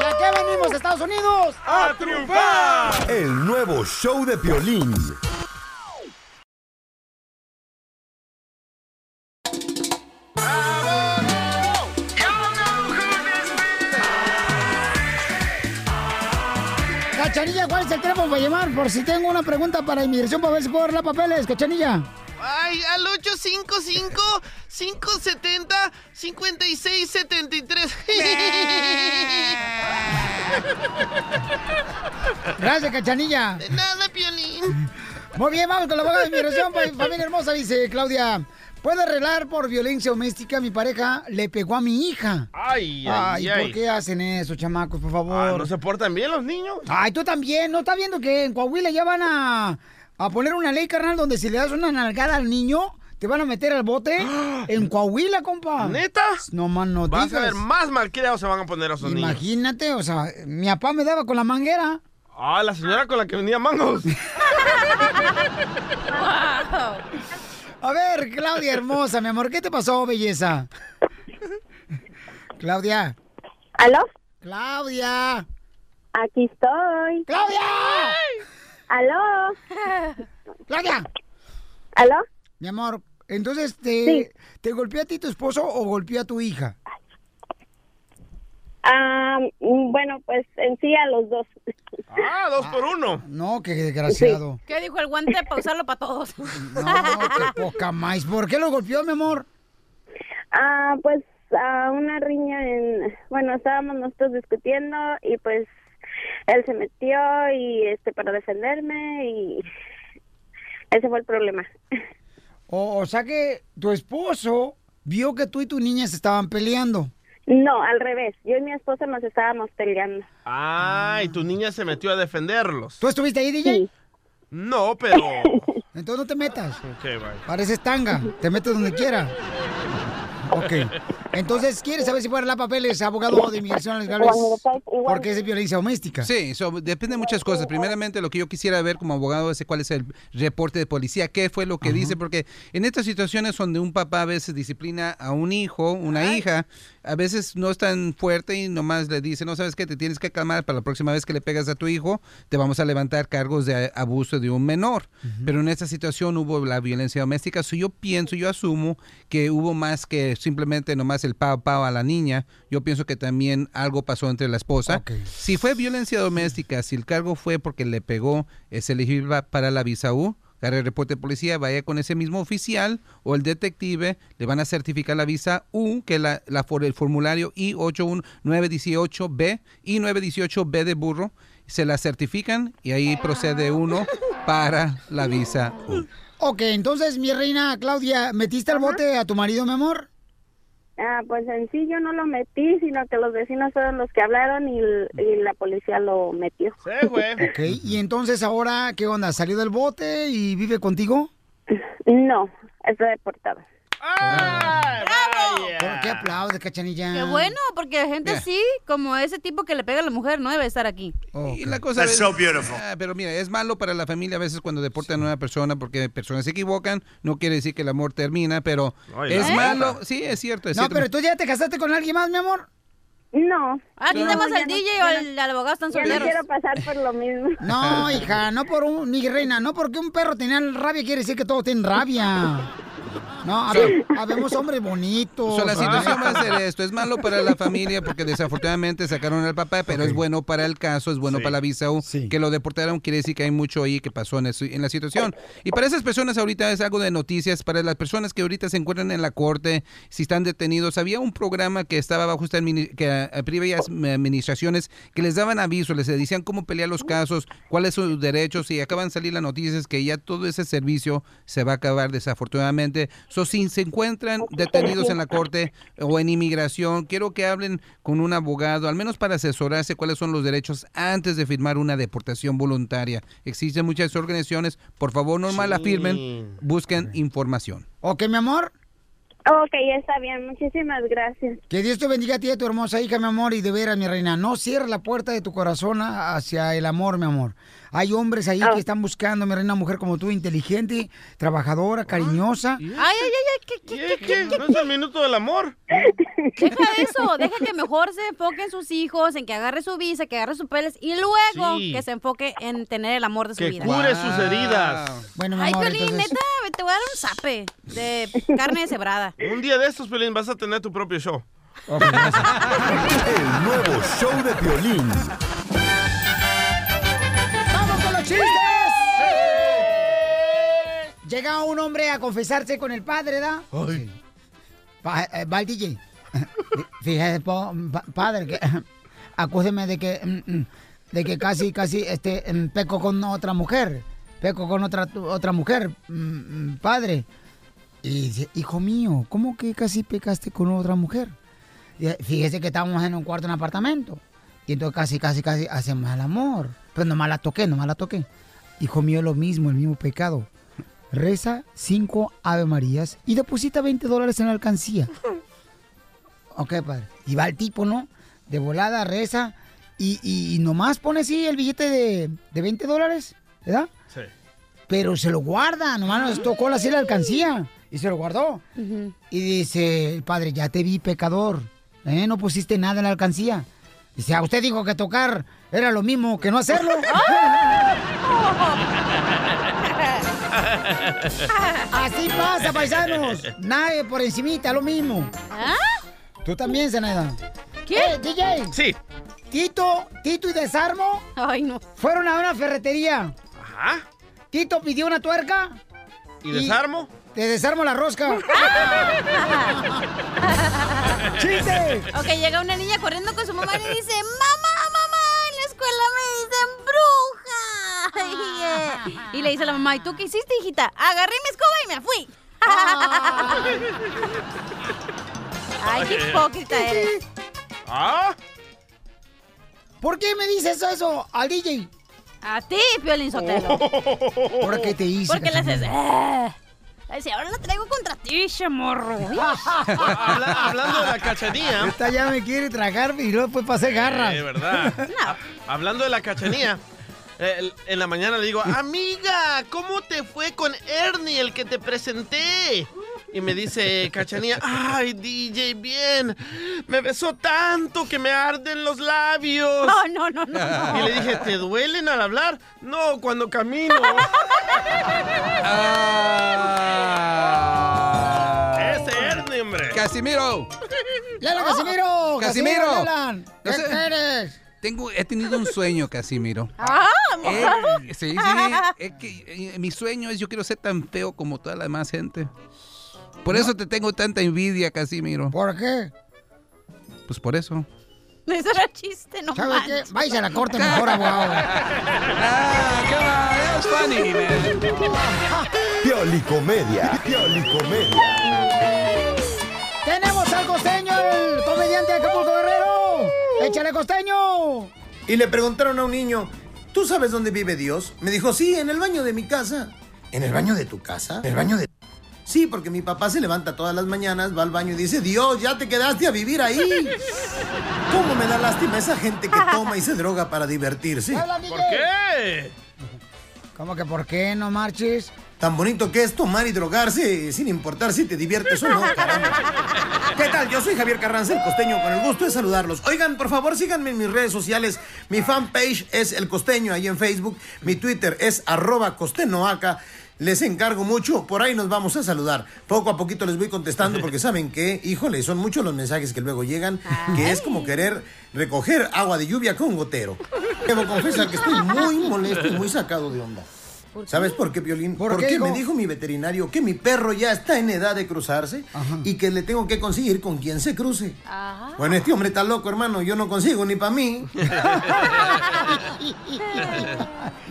¿Y a qué venimos, Estados Unidos? ¡A triunfar! El nuevo show de violín. ¿Cuál es el teléfono para llamar? Por si tengo una pregunta para inmigración para ver si puedo arreglar papeles, Cachanilla. Ay, al 855-570-5673. Gracias, Cachanilla. De nada, Piolín. Muy bien, vamos con la abogada de inmigración, fa- familia hermosa, dice Claudia. ¿Puedo arreglar por violencia doméstica? Mi pareja le pegó a mi hija. Ay, ay, ay. ¿por qué hacen eso, chamacos, por favor? Ah, ¿No se portan bien los niños? Ay, tú también, ¿no estás viendo que en Coahuila ya van a, a poner una ley, carnal, donde si le das una nalgada al niño, te van a meter al bote? En Coahuila, compa. ¿Neta? No más no Vas a ver, más malcriados se van a poner a esos niños. Imagínate, o sea, mi papá me daba con la manguera. Ah, la señora con la que vendía mangos. A ver, Claudia hermosa, mi amor, ¿qué te pasó, belleza? Claudia. ¿Aló? Claudia. Aquí estoy. ¡Claudia! ¿Aló? ¡Claudia! ¿Aló? Mi amor, entonces, ¿te, Sí. ¿te golpeó a ti tu esposo o golpeó a tu hija? Ah, mm, bueno, pues en sí a los dos. Ah, dos por uno. No, qué desgraciado. ¿Qué dijo el guante para usarlo para todos? No, qué poca más. ¿Por qué lo golpeó, mi amor? Ah, pues a una riña en, bueno, estábamos nosotros discutiendo y pues él se metió y este para defenderme y ese fue el problema. O, o sea que tu esposo vio que tú y tu niña se estaban peleando. No, al revés. Yo y mi esposa nos estábamos peleando. Ah, y tu niña se metió a defenderlos. ¿Tú estuviste ahí, DJ? No, pero... Entonces no te metas. Ok, bye. Pareces tanga. Te metes donde quiera. Ok. Entonces, ¿quieres saber si puede arreglar papeles, abogado de inmigración legales? Porque es de violencia doméstica. Sí, so, depende de muchas cosas. Primeramente, lo que yo quisiera ver como abogado es cuál es el reporte de policía, qué fue lo que dice, porque en estas situaciones donde un papá a veces disciplina a un hijo, una hija, a veces no es tan fuerte y nomás le dice, no sabes qué, te tienes que calmar para la próxima vez que le pegas a tu hijo, te vamos a levantar cargos de abuso de un menor. Pero en esta situación hubo la violencia doméstica, so yo pienso, yo asumo que hubo más que simplemente nomás el pao pao a la niña, yo pienso que también algo pasó entre la esposa. Si fue violencia doméstica, si el cargo fue porque le pegó, es elegible para la visa U. Agarre el reporte de policía, vaya con ese mismo oficial o el detective, le van a certificar la visa U, que es la, la el formulario I-81918B, I-918B de burro, se la certifican y ahí procede uno para la visa U. Ok, entonces, mi reina Claudia, ¿metiste al bote a tu marido, mi amor? Ah, pues en sí yo no lo metí, sino que los vecinos fueron los que hablaron y, y la policía lo metió. Sí, güey. Ok, y entonces ahora, ¿qué onda? ¿Salió del bote y vive contigo? No, está deportado. ¿Por qué aplaudes, cachanilla? Qué bueno, porque gente Mira. así, como ese tipo que le pega a la mujer, no debe estar aquí. Y la cosa es- Ah, pero mira, es malo para la familia a veces cuando deportan a una persona porque personas se equivocan. No quiere decir que el amor termina, pero es malo. Sí, es cierto. Es No, cierto. pero tú ya te casaste con alguien más, mi amor. No. Aquí No, tenemos al no- DJ o no- el, al abogado están ya no solteros. quiero pasar por lo mismo. No, hija, no por un, mi reina, no porque un perro tenía rabia quiere decir que todos tienen rabia. No, habe- habemos hombres bonitos. So, la situación va a ser esto. Es malo para la familia porque desafortunadamente sacaron al papá, pero es bueno para el caso, es bueno para la visa U. Que lo deportaron quiere decir que hay mucho ahí que pasó en, eso- en la situación. Y para esas personas ahorita es algo de noticias. Para las personas que ahorita se encuentran en la corte, si están detenidos, había un programa que estaba bajo esta que, eh, previas administraciones que les daban aviso, les decían cómo pelear los casos, cuáles son sus derechos y acaban de salir las noticias que ya todo ese servicio se va a acabar desafortunadamente. So, si se encuentran detenidos en la corte o en inmigración, quiero que hablen con un abogado, al menos para asesorarse cuáles son los derechos antes de firmar una deportación voluntaria. Existen muchas organizaciones, por favor no mal la firmen, busquen información. Ok, mi amor. Ok, está bien. Muchísimas gracias. Que Dios te bendiga a ti y a tu hermosa hija, mi amor, y de veras, mi reina, no cierres la puerta de tu corazón hacia el amor, mi amor. Hay hombres ahí que están buscando, mi reina, una mujer como tú, inteligente, trabajadora, cariñosa. Ay, ay, ay, ay, ¿qué, qué, ¿Qué, qué? ¿No es el minuto del amor? Deja eso, deja que mejor se enfoque en sus hijos, en que agarre su visa, que agarre sus papeles y luego Sí. que se enfoque en tener el amor de su Que vida. cure sus heridas. Bueno, mi Ay, amor, Piolín, entonces- neta, te voy a dar un zape de carne Un día de estos, Pelín, vas a tener tu propio show. El nuevo show de violín. ¡Vamos con los chistes! Llega un hombre a confesarse con el padre, ¿da? Pa- eh, va el DJ. Fíjese, po- pa- padre, que acúseme de que mm, mm, de que casi, casi este mm, peco con otra mujer. Peco con otra otra mujer, padre. Y dice, hijo mío, ¿cómo que casi pecaste con otra mujer? Y, eh, Fíjese que estábamos en un cuarto en un apartamento. Y entonces casi, casi, casi hacemos el amor. Pero nomás la toqué, nomás la toqué. Hijo mío, lo mismo, el mismo pecado. Reza cinco Ave Marías y deposita 20 dólares en la alcancía. Ok, padre. Y va el tipo, ¿no? De volada, reza. Y, y- y nomás pone así el billete de, de 20 dólares, ¿verdad? Sí. Pero se lo guarda, nomás nos tocó así la alcancía. Y se lo guardó. Y dice el padre, ya te vi pecador. ¿eh? No pusiste nada en la alcancía. Dice, a usted dijo que tocar era lo mismo que no hacerlo. Así pasa, paisanos. Nadie por encimita, lo mismo. Tú también, Zenaida. ¿Qué? DJ. Sí. Tito, Tito y Desarmo. Ay, no. Fueron a una ferretería. Ajá. Tito pidió una tuerca. ¿Y desarmo? Te desarmo la rosca. ¡Chiste! Ok, llega una niña corriendo con su mamá y le dice, mamá, mamá, en la escuela me dicen bruja. Y, eh, y le dice la mamá, ¿y tú qué hiciste, hijita? Agarré mi escoba y me fui. Ay, qué hipócrita eres. ¿Ah? ¿Por qué me dices eso al DJ? A ti, Piolín Sotelo. ¿Por qué te hice? Porque le haces... cachanilla? Si ahora la traigo contra ti, chamorro. Habla- hablando de la cachanía. Esta ya me quiere tragar y luego después pasé garras. De verdad. Hablando de la cachanía. Eh, en la mañana le digo, amiga, ¿cómo te fue con Ernie, el que te presenté? Y me dice Cachanía, ay, DJ, bien. Me besó tanto que me arden los labios. No, no, no, no. Y le dije, ¿te duelen al hablar? No, cuando camino. Ese Ernie, hombre. Casimiro. ¡Lala, Casimiro! Casimiro. Alan! ¿Qué No sé- quieres? Tengo, he tenido un sueño, Casimiro. ¡Ah, Eh, sí, sí. Es que eh, mi sueño es yo quiero ser tan feo como toda la demás gente. Por eso te tengo tanta envidia, Casimiro. ¿Por qué? Pues por eso. Eso era chiste, no ¿Sabes qué? Váyase a la corte mejor, abogado. Ah, funny, man. Piolicomedia. Piolicomedia. ¡Échale, costeño! Y le preguntaron a un niño, ¿tú sabes dónde vive Dios? Me dijo, sí, en el baño de mi casa. ¿En el baño de tu casa? ¿En el baño de...? Sí, porque mi papá se levanta todas las mañanas, va al baño y dice, Dios, ya te quedaste a vivir ahí. ¿Cómo me da lástima esa gente que toma y se droga para divertirse? ¿Por qué? ¿Cómo que por qué no marches? Tan bonito que es tomar y drogarse sin importar si te diviertes o no, caramba. ¿Qué tal? Yo soy Javier Carranza, el costeño, con el gusto de saludarlos. Oigan, por favor, síganme en mis redes sociales. Mi fanpage es El Costeño ahí en Facebook. Mi Twitter es arroba costenoaca. Les encargo mucho, por ahí nos vamos a saludar. Poco a poquito les voy contestando porque saben que, híjole, son muchos los mensajes que luego llegan, que es como querer recoger agua de lluvia con gotero. Debo confesar que estoy muy molesto y muy sacado de onda. ¿Sabes por qué, Piolín? ¿Por Porque qué, me dijo mi veterinario que mi perro ya está en edad de cruzarse y que le tengo que conseguir con quien se cruce. Bueno, este hombre está loco, hermano. Yo no consigo ni para mí.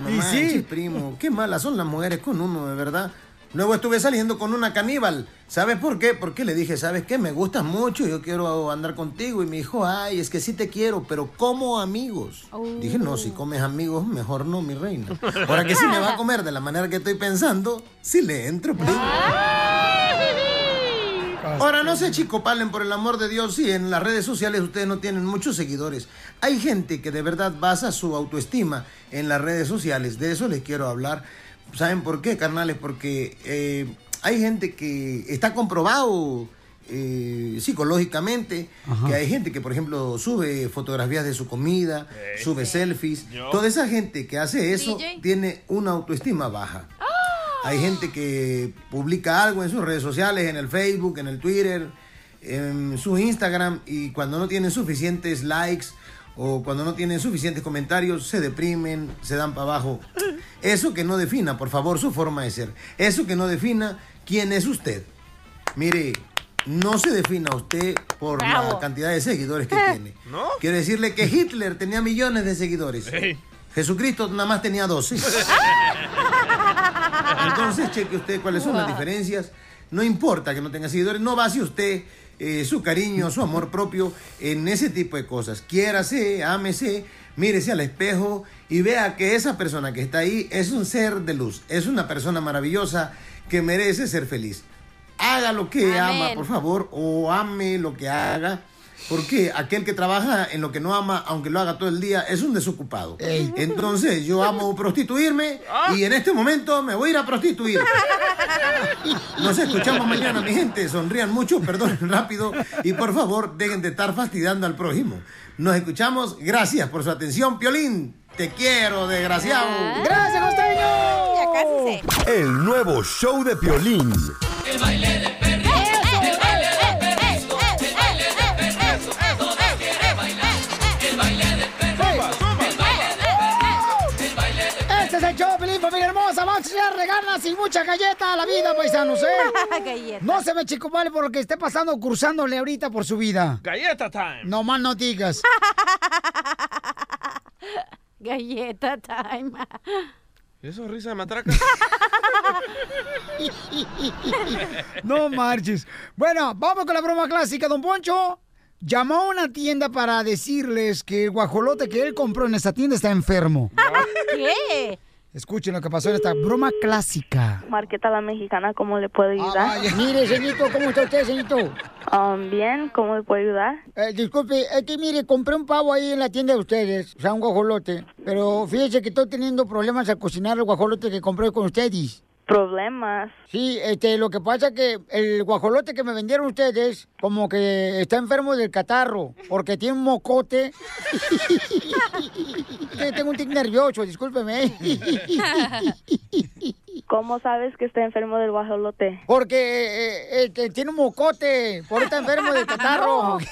No Y sí. primo. Qué malas son las mujeres con uno, de verdad. Luego estuve saliendo con una caníbal. ¿Sabes por qué? Porque le dije, ¿sabes qué? Me gustas mucho, yo quiero andar contigo. Y me dijo, ay, es que sí te quiero, pero como amigos. Dije, no, si comes amigos, mejor no, mi reina. Ahora que sí me va a comer de la manera que estoy pensando, sí le entro, primo. Ahora, no se chicopalen, por el amor de Dios, si en las redes sociales ustedes no tienen muchos seguidores. Hay gente que de verdad basa su autoestima en las redes sociales. De eso les quiero hablar. ¿Saben por qué, carnales? Porque eh, hay gente que está comprobado eh, psicológicamente, Ajá. que hay gente que, por ejemplo, sube fotografías de su comida, sube selfies. Yo. Toda esa gente que hace eso DJ. tiene una autoestima baja. Hay gente que publica algo en sus redes sociales, en el Facebook, en el Twitter, en su Instagram, y cuando no tienen suficientes likes o cuando no tienen suficientes comentarios, se deprimen, se dan para abajo. Eso que no defina, por favor, su forma de ser. Eso que no defina quién es usted. Mire, no se defina usted por la cantidad de seguidores que tiene. ¿No? Quiero decirle que Hitler tenía millones de seguidores. Ey. Jesucristo nada más tenía 12. Entonces, cheque usted cuáles son las diferencias. No importa que no tenga seguidores, no base usted eh, su cariño, su amor propio en ese tipo de cosas. Quiérase, ámese, mírese al espejo y vea que esa persona que está ahí es un ser de luz, es una persona maravillosa que merece ser feliz. Haga lo que Amén. ama, por favor, o ame lo que haga. Porque aquel que trabaja en lo que no ama, aunque lo haga todo el día, es un desocupado. Entonces, yo amo prostituirme y en este momento me voy a ir a prostituir. Nos escuchamos mañana, mi gente. Sonrían mucho, perdonen rápido y por favor, dejen de estar fastidiando al prójimo. Nos escuchamos. Gracias por su atención, Piolín. Te quiero, desgraciado. ¡Gracias, costeño! Ya casi sé. El nuevo show de Piolín. El baile de ganas y mucha galleta a la vida, paisanos, ¿eh? No se me chico vale por lo que esté pasando, cruzándole ahorita por su vida. Galleta time. No más no digas. Galleta time. Eso risa de matraca. No marches. Bueno, vamos con la broma clásica. Don Poncho llamó a una tienda para decirles que el guajolote que él compró en esa tienda está enfermo. ¿Qué? Escuchen lo que pasó en esta broma clásica. Marqueta la mexicana, ¿cómo le puedo ayudar? Mire, señorito, ¿cómo está usted, señorito? Um, bien, ¿cómo le puedo ayudar? Eh, disculpe, es que mire, compré un pavo ahí en la tienda de ustedes, o sea, un guajolote. Pero fíjese que estoy teniendo problemas al cocinar el guajolote que compré con ustedes. ¿Problemas? Sí, este, lo que pasa que el guajolote que me vendieron ustedes, como que está enfermo del catarro, porque tiene un mocote. Tengo un tic nervioso, discúlpeme. ¿Cómo sabes que está enfermo del guajolote? Porque eh, eh, que tiene un mocote, por está enfermo del catarro.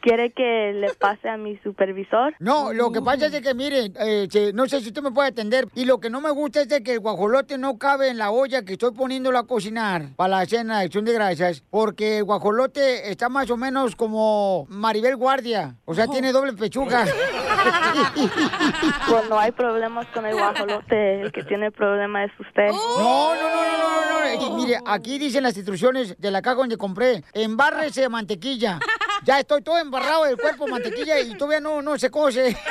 ¿Quiere que le pase a mi supervisor? No, lo que pasa es de que, mire, eh, no sé si usted me puede atender. Y lo que no me gusta es de que el guajolote no cabe en la olla que estoy poniéndolo a cocinar para la cena de acción de gracias. Porque el guajolote está más o menos como Maribel Guardia. O sea, tiene doble pechuga. Pues no hay problemas con el guajolote. El que tiene problema es usted. No, no, no, no, no, no. Mire, aquí dicen las instrucciones de la caja donde compré. Embárrese de mantequilla. Ya estoy todo embarrado del cuerpo mantequilla y todavía no, no se cose.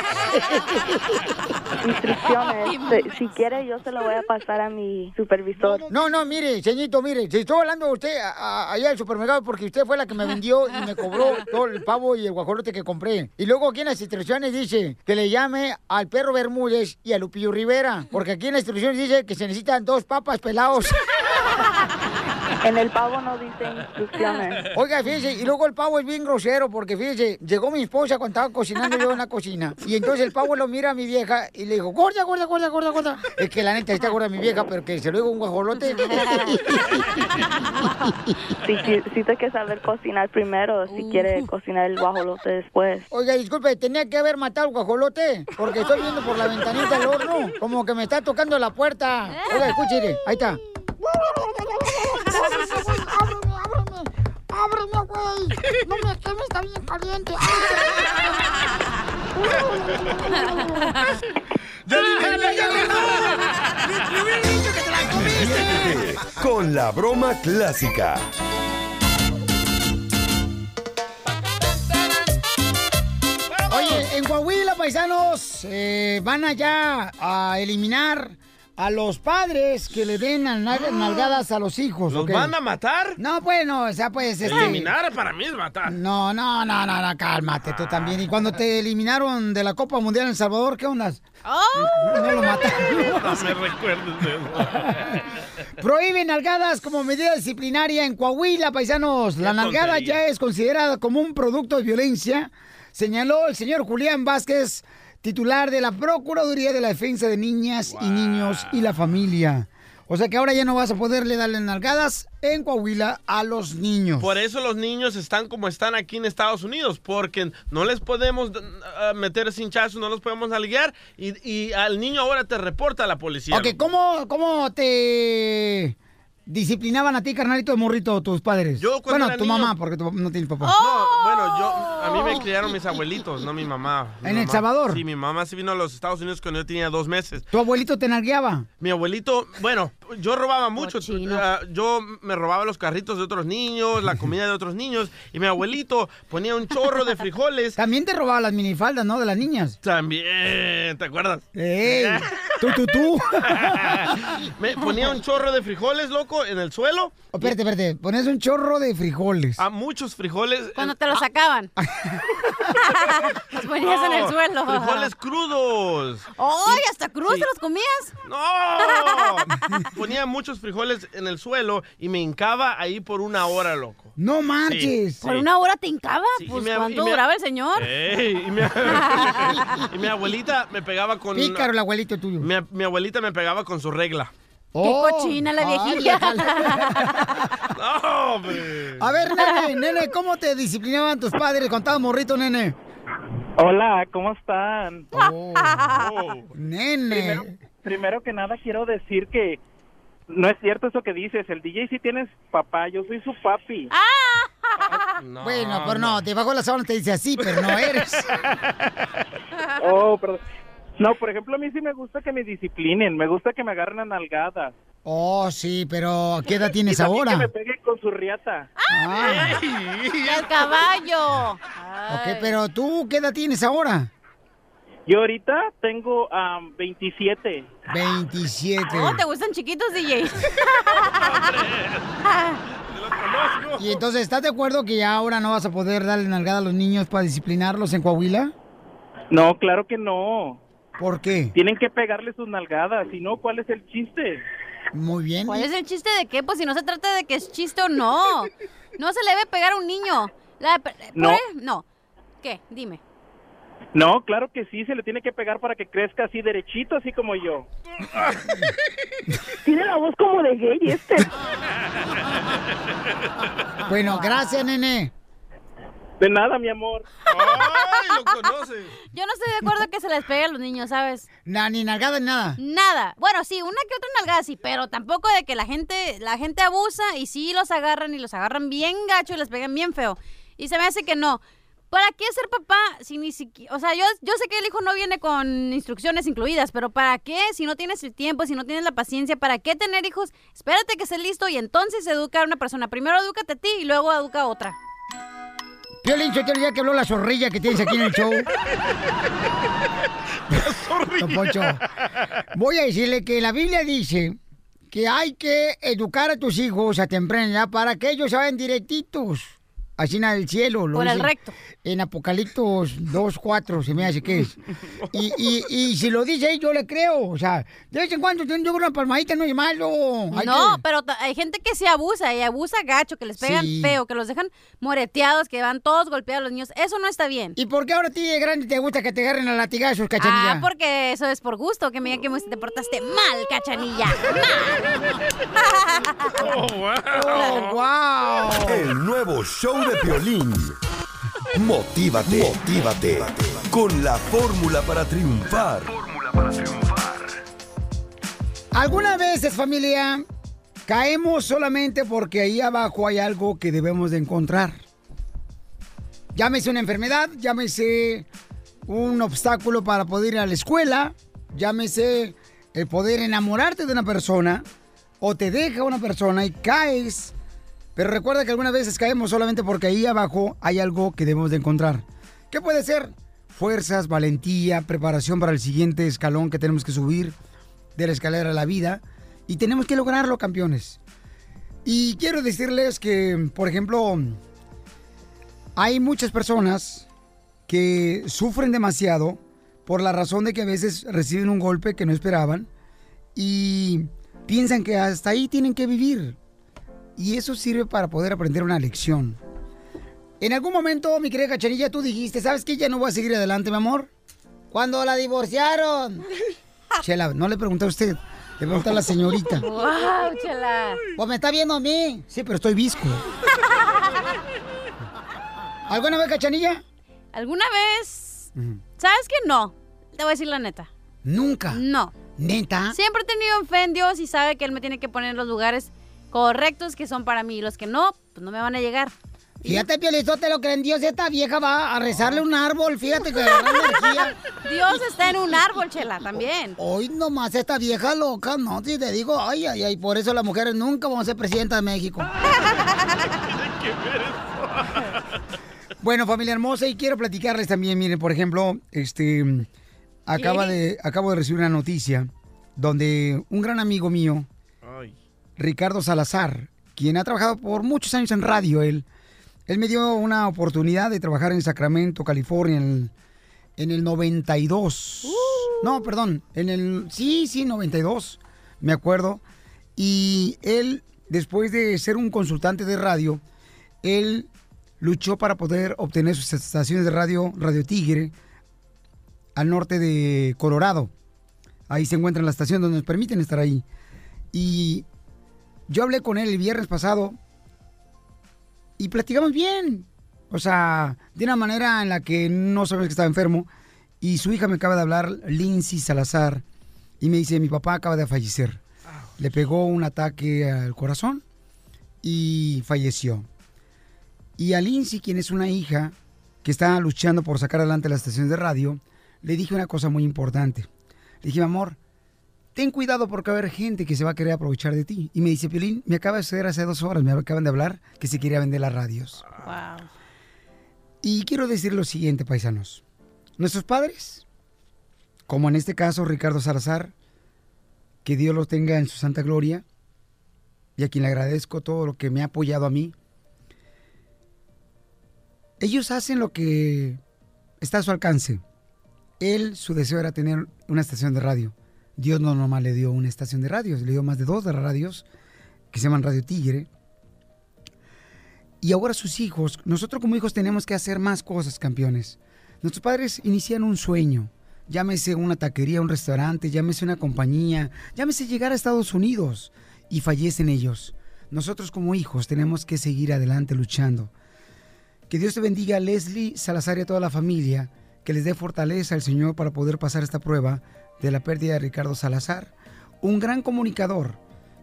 Instrucciones. Si, si quiere, yo se lo voy a pasar a mi supervisor. No, no, mire, señorito, mire, si estoy hablando usted a- a- allá del supermercado porque usted fue la que me vendió y me cobró todo el pavo y el guajolote que compré. Y luego aquí en las instrucciones dice que le llame al perro Bermúdez y a Lupillo Rivera, porque aquí en las instrucciones dice que se necesitan dos papas pelados. En el pavo no dice instrucciones. Oiga, fíjese, y luego el pavo es bien grosero porque fíjese, llegó mi esposa cuando estaba cocinando yo en la cocina y entonces el pavo lo mira a mi vieja y le dijo, gorda, gorda, gorda, gorda, gorda. Es que la neta está gorda mi vieja, pero que se lo digo un guajolote. Si, si, si tiene que saber cocinar primero, si quiere cocinar el guajolote después. Oiga, disculpe, tenía que haber matado al guajolote, porque estoy viendo por la ventanita del horno, como que me está tocando la puerta. Oiga, escúchale, ahí está. ¡Ábreme, güey! ¡No me quemes, está bien caliente! Diviértete con la broma clásica. Oye, en Coahuila, paisanos, eh, van allá a eliminar a los padres que le den nalga- nalgadas a los hijos. ¿Los ¿ok? van a matar? No, bueno, o sea, pues... Este... Eliminar para mí es matar. No, no, no, no, no, cálmate tú también. Y cuando te eliminaron de la Copa Mundial en El Salvador, ¿qué ondas? No lo mataron. No me recuerdes de eso. Prohíben nalgadas como medida disciplinaria en Coahuila, paisanos. La nalgada tontería. ya es considerada como un producto de violencia, señaló el señor Julián Vázquez, titular de la Procuraduría de la Defensa de Niñas y Niños y la Familia. O sea que ahora ya no vas a poderle darle nalgadas en Coahuila a los niños. Por eso los niños están como están aquí en Estados Unidos, porque no les podemos uh, meter cinchazos, no los podemos nalguear y, y al niño ahora te reporta a la policía. Ok, ¿cómo, ¿cómo te disciplinaban a ti, carnalito de morrito, tus padres? Yo cuando bueno, era tu niño- mamá, porque tu- no tienes papá. No, bueno, yo, a mí me criaron mis abuelitos, no mi mamá. Mi ¿En El mamá- Salvador? Sí, mi mamá sí vino a los Estados Unidos cuando yo tenía dos meses. ¿Tu abuelito te nalgueaba? Mi abuelito, bueno, yo robaba mucho. Ah, yo me robaba los carritos de otros niños, la comida de otros niños. Y mi abuelito ponía un chorro de frijoles. También te robaba las minifaldas, ¿no? De las niñas. También, ¿te acuerdas? ¡Ey! ¡Tú, tú, tú! me ponía un chorro de frijoles, loco, en el suelo. Oh, espérate, espérate. Pones un chorro de frijoles. A muchos frijoles. Cuando te los sacaban. los ponías en el No, suelo. Frijoles crudos. ¡Ay, hasta crudos te los comías! ¡No! Ponía muchos frijoles en el suelo y me hincaba ahí por una hora, loco. ¡No marches! Sí, ¿Por sí. una hora te hincabas? Sí, pues, ¿cuánto duraba el señor? Ey, y, mi, y mi abuelita me pegaba con... Pícaro el abuelito tuyo. Mi, mi abuelita me pegaba con su regla. Oh. ¡Qué cochina la viejilla! ¡No, hombre! A ver, nene, nene, ¿cómo te disciplinaban tus padres cuando estabas morrito, nene? Hola, ¿cómo están? Oh, nene. Primero, primero que nada quiero decir que no es cierto eso que dices. El DJ sí tienes papá, yo soy su papi. bueno, pero no, debajo de la sábana te dice así, pero no eres. Oh, perdón. No, por ejemplo, a mí sí me gusta que me disciplinen, me gusta que me agarren a nalgadas. Oh, sí, pero ¿qué edad Y tienes también ahora? que me peguen con su riata. Ah. ¡El caballo! Ok, pero tú, ¿qué edad tienes ahora? Yo ahorita tengo am, 27. 27. Oh, ¿te gustan chiquitos, DJ? Y entonces, ¿estás de acuerdo que ya ahora no vas a poder darle nalgada a los niños para disciplinarlos en Coahuila? No, claro que no. ¿Por qué? Tienen que pegarle sus nalgadas, si no, ¿cuál es el chiste? Muy bien. ¿Cuál es el chiste de qué? Pues si no se trata de que es chiste o no. No se le debe pegar a un niño. La- No. no. ¿Qué? Dime. No, claro que sí, se le tiene que pegar para que crezca así derechito, así como yo. Tiene la voz como de gay este. Bueno, gracias, nene. De nada, mi amor. ¡Ay, lo conoce! Yo no estoy de acuerdo que se les pegue a los niños, ¿sabes? Na- ni nalgada ni nada. Nada. Bueno, sí, una que otra nalgada sí, pero tampoco de que la gente, la gente abusa y sí los agarran y los agarran bien gacho y les pegan bien feo. Y se me hace que no. ¿Para qué ser papá si ni siquiera... O sea, yo, yo sé que el hijo no viene con instrucciones incluidas, pero ¿para qué? Si no tienes el tiempo, si no tienes la paciencia, ¿para qué tener hijos? Espérate que esté listo y entonces educa a una persona. Primero edúcate a ti y luego educa a otra. Piolín, Sotelo, ya que habló la zorrilla que tienes aquí en el show. Don Poncho, voy a decirle que la Biblia dice que hay que educar a tus hijos a temprana edad para que ellos vayan directitos. Así en el cielo. Lo Por el recto. En Apocaliptos 2.4 se me hace que es. Y, y, y si lo dice ahí, yo le creo. O sea, de vez en cuando tengo una palmadita, no es malo. Hay no, que- pero hay gente que se abusa y abusa gacho, que les pegan Sí. feo, que los dejan moreteados, que van todos golpeados los niños. Eso no está bien. ¿Y por qué ahora a ti de grande te gusta que te agarren a latigazos, cachanilla? Ah, porque eso es por gusto, que me digan que te portaste mal, cachanilla. ¡Oh, wow! El nuevo show de violín. Motívate, motívate con la fórmula para triunfar. Algunas veces, familia, caemos solamente porque ahí abajo hay algo que debemos de encontrar. Llámese una enfermedad, llámese un obstáculo para poder ir a la escuela, llámese el poder enamorarte de una persona o te deja una persona y caes. Pero recuerda que algunas veces caemos solamente porque ahí abajo hay algo que debemos de encontrar. ¿Qué puede ser? Fuerzas, valentía, preparación para el siguiente escalón que tenemos que subir. de la escalera de la vida y tenemos que lograrlo, campeones. Y quiero decirles que, por ejemplo, hay muchas personas que sufren demasiado por la razón de que a veces reciben un golpe que no esperaban y piensan que hasta ahí tienen que vivir. Y eso sirve para poder aprender una lección. En algún momento, mi querida Cachanilla, tú dijiste, ¿sabes qué? Ya no voy a seguir adelante, mi amor. Cuando la divorciaron. Chela, no le pregunté a usted, le pregunté a la señorita. ¡Wow, chela! Pues me está viendo a mí. Sí, pero estoy visco. ¿Alguna vez, Cachanilla? ¿Alguna vez? ¿Sabes que no? Te voy a decir la neta. Nunca. No. ¿Neta? Siempre he tenido fe en Dios y sabe que Él me tiene que poner en los lugares correctos que son para mí. Los que no, pues no me van a llegar. Fíjate, Piolizote, lo que en Dios esta vieja va a rezarle un árbol. Fíjate que energía. Dios está en un árbol, chela, también. Hoy nomás esta vieja loca, ¿no? Si te digo, ay, ay, ay, por eso las mujeres nunca vamos a ser presidenta de México. Bueno, familia hermosa, y quiero platicarles también, miren, por ejemplo, este, acaba de, acabo de recibir una noticia donde un gran amigo mío, Ricardo Salazar, quien ha trabajado por muchos años en radio, él, él me dio una oportunidad de trabajar en Sacramento, California, en el, en el 92. No, perdón, en el, sí, sí, 92, me acuerdo. Y él, después de ser un consultante de radio, él luchó para poder obtener sus estaciones de radio, Radio Tigre, al norte de Colorado. Ahí se encuentra la estación donde nos permiten estar ahí. Y yo hablé con él el viernes pasado y platicamos bien. O sea, de una manera en la que no sabes que estaba enfermo. Y su hija me acaba de hablar, Lindsay Salazar, y me dice, mi papá acaba de fallecer. Le pegó un ataque al corazón y falleció. Y a Lindsay, quien es una hija que está luchando por sacar adelante las estaciones de radio, le dije una cosa muy importante. Le dije, mi amor, ten cuidado porque va a haber gente que se va a querer aprovechar de ti. Y me dice, Piolín, me acaba de suceder hace dos horas, me acaban de hablar que se quería vender las radios. Wow. Y quiero decir lo siguiente, paisanos. Nuestros padres, como en este caso Ricardo Salazar, que Dios los tenga en su santa gloria, y a quien le agradezco todo lo que me ha apoyado a mí, ellos hacen lo que está a su alcance. Él, su deseo era tener una estación de radio. Dios no nomás le dio una estación de radio, le dio más de dos de radios que se llaman Radio Tigre. Y ahora sus hijos, nosotros como hijos tenemos que hacer más cosas, campeones. Nuestros padres inician un sueño, llámese una taquería, un restaurante, llámese una compañía, llámese llegar a Estados Unidos y fallecen ellos. Nosotros como hijos tenemos que seguir adelante luchando. Que Dios te bendiga, Leslie Salazar y a toda la familia, que les dé fortaleza al Señor para poder pasar esta prueba de la pérdida de Ricardo Salazar, un gran comunicador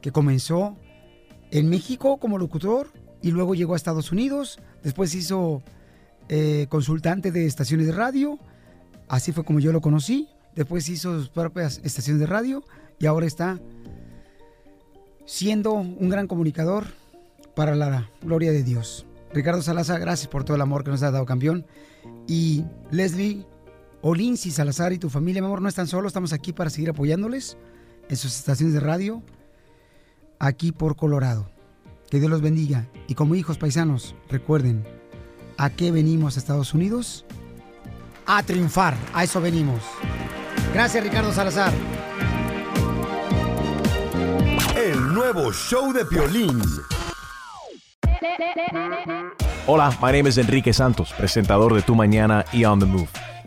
que comenzó en México como locutor y luego llegó a Estados Unidos, después hizo eh, consultante de estaciones de radio, así fue como yo lo conocí, después hizo sus propias estaciones de radio y ahora está siendo un gran comunicador para la gloria de Dios. Ricardo Salazar, gracias por todo el amor que nos has dado, campeón. Y Leslie, Olinsi Salazar y tu familia, mi amor, no están solos, estamos aquí para seguir apoyándoles en sus estaciones de radio, aquí por Colorado. Que Dios los bendiga. Y como hijos paisanos, recuerden, ¿a qué venimos a Estados Unidos? A triunfar, a eso venimos. Gracias, Ricardo Salazar. El nuevo show de Piolín. Hola, my name is Enrique Santos, presentador de Tu Mañana y On the Move.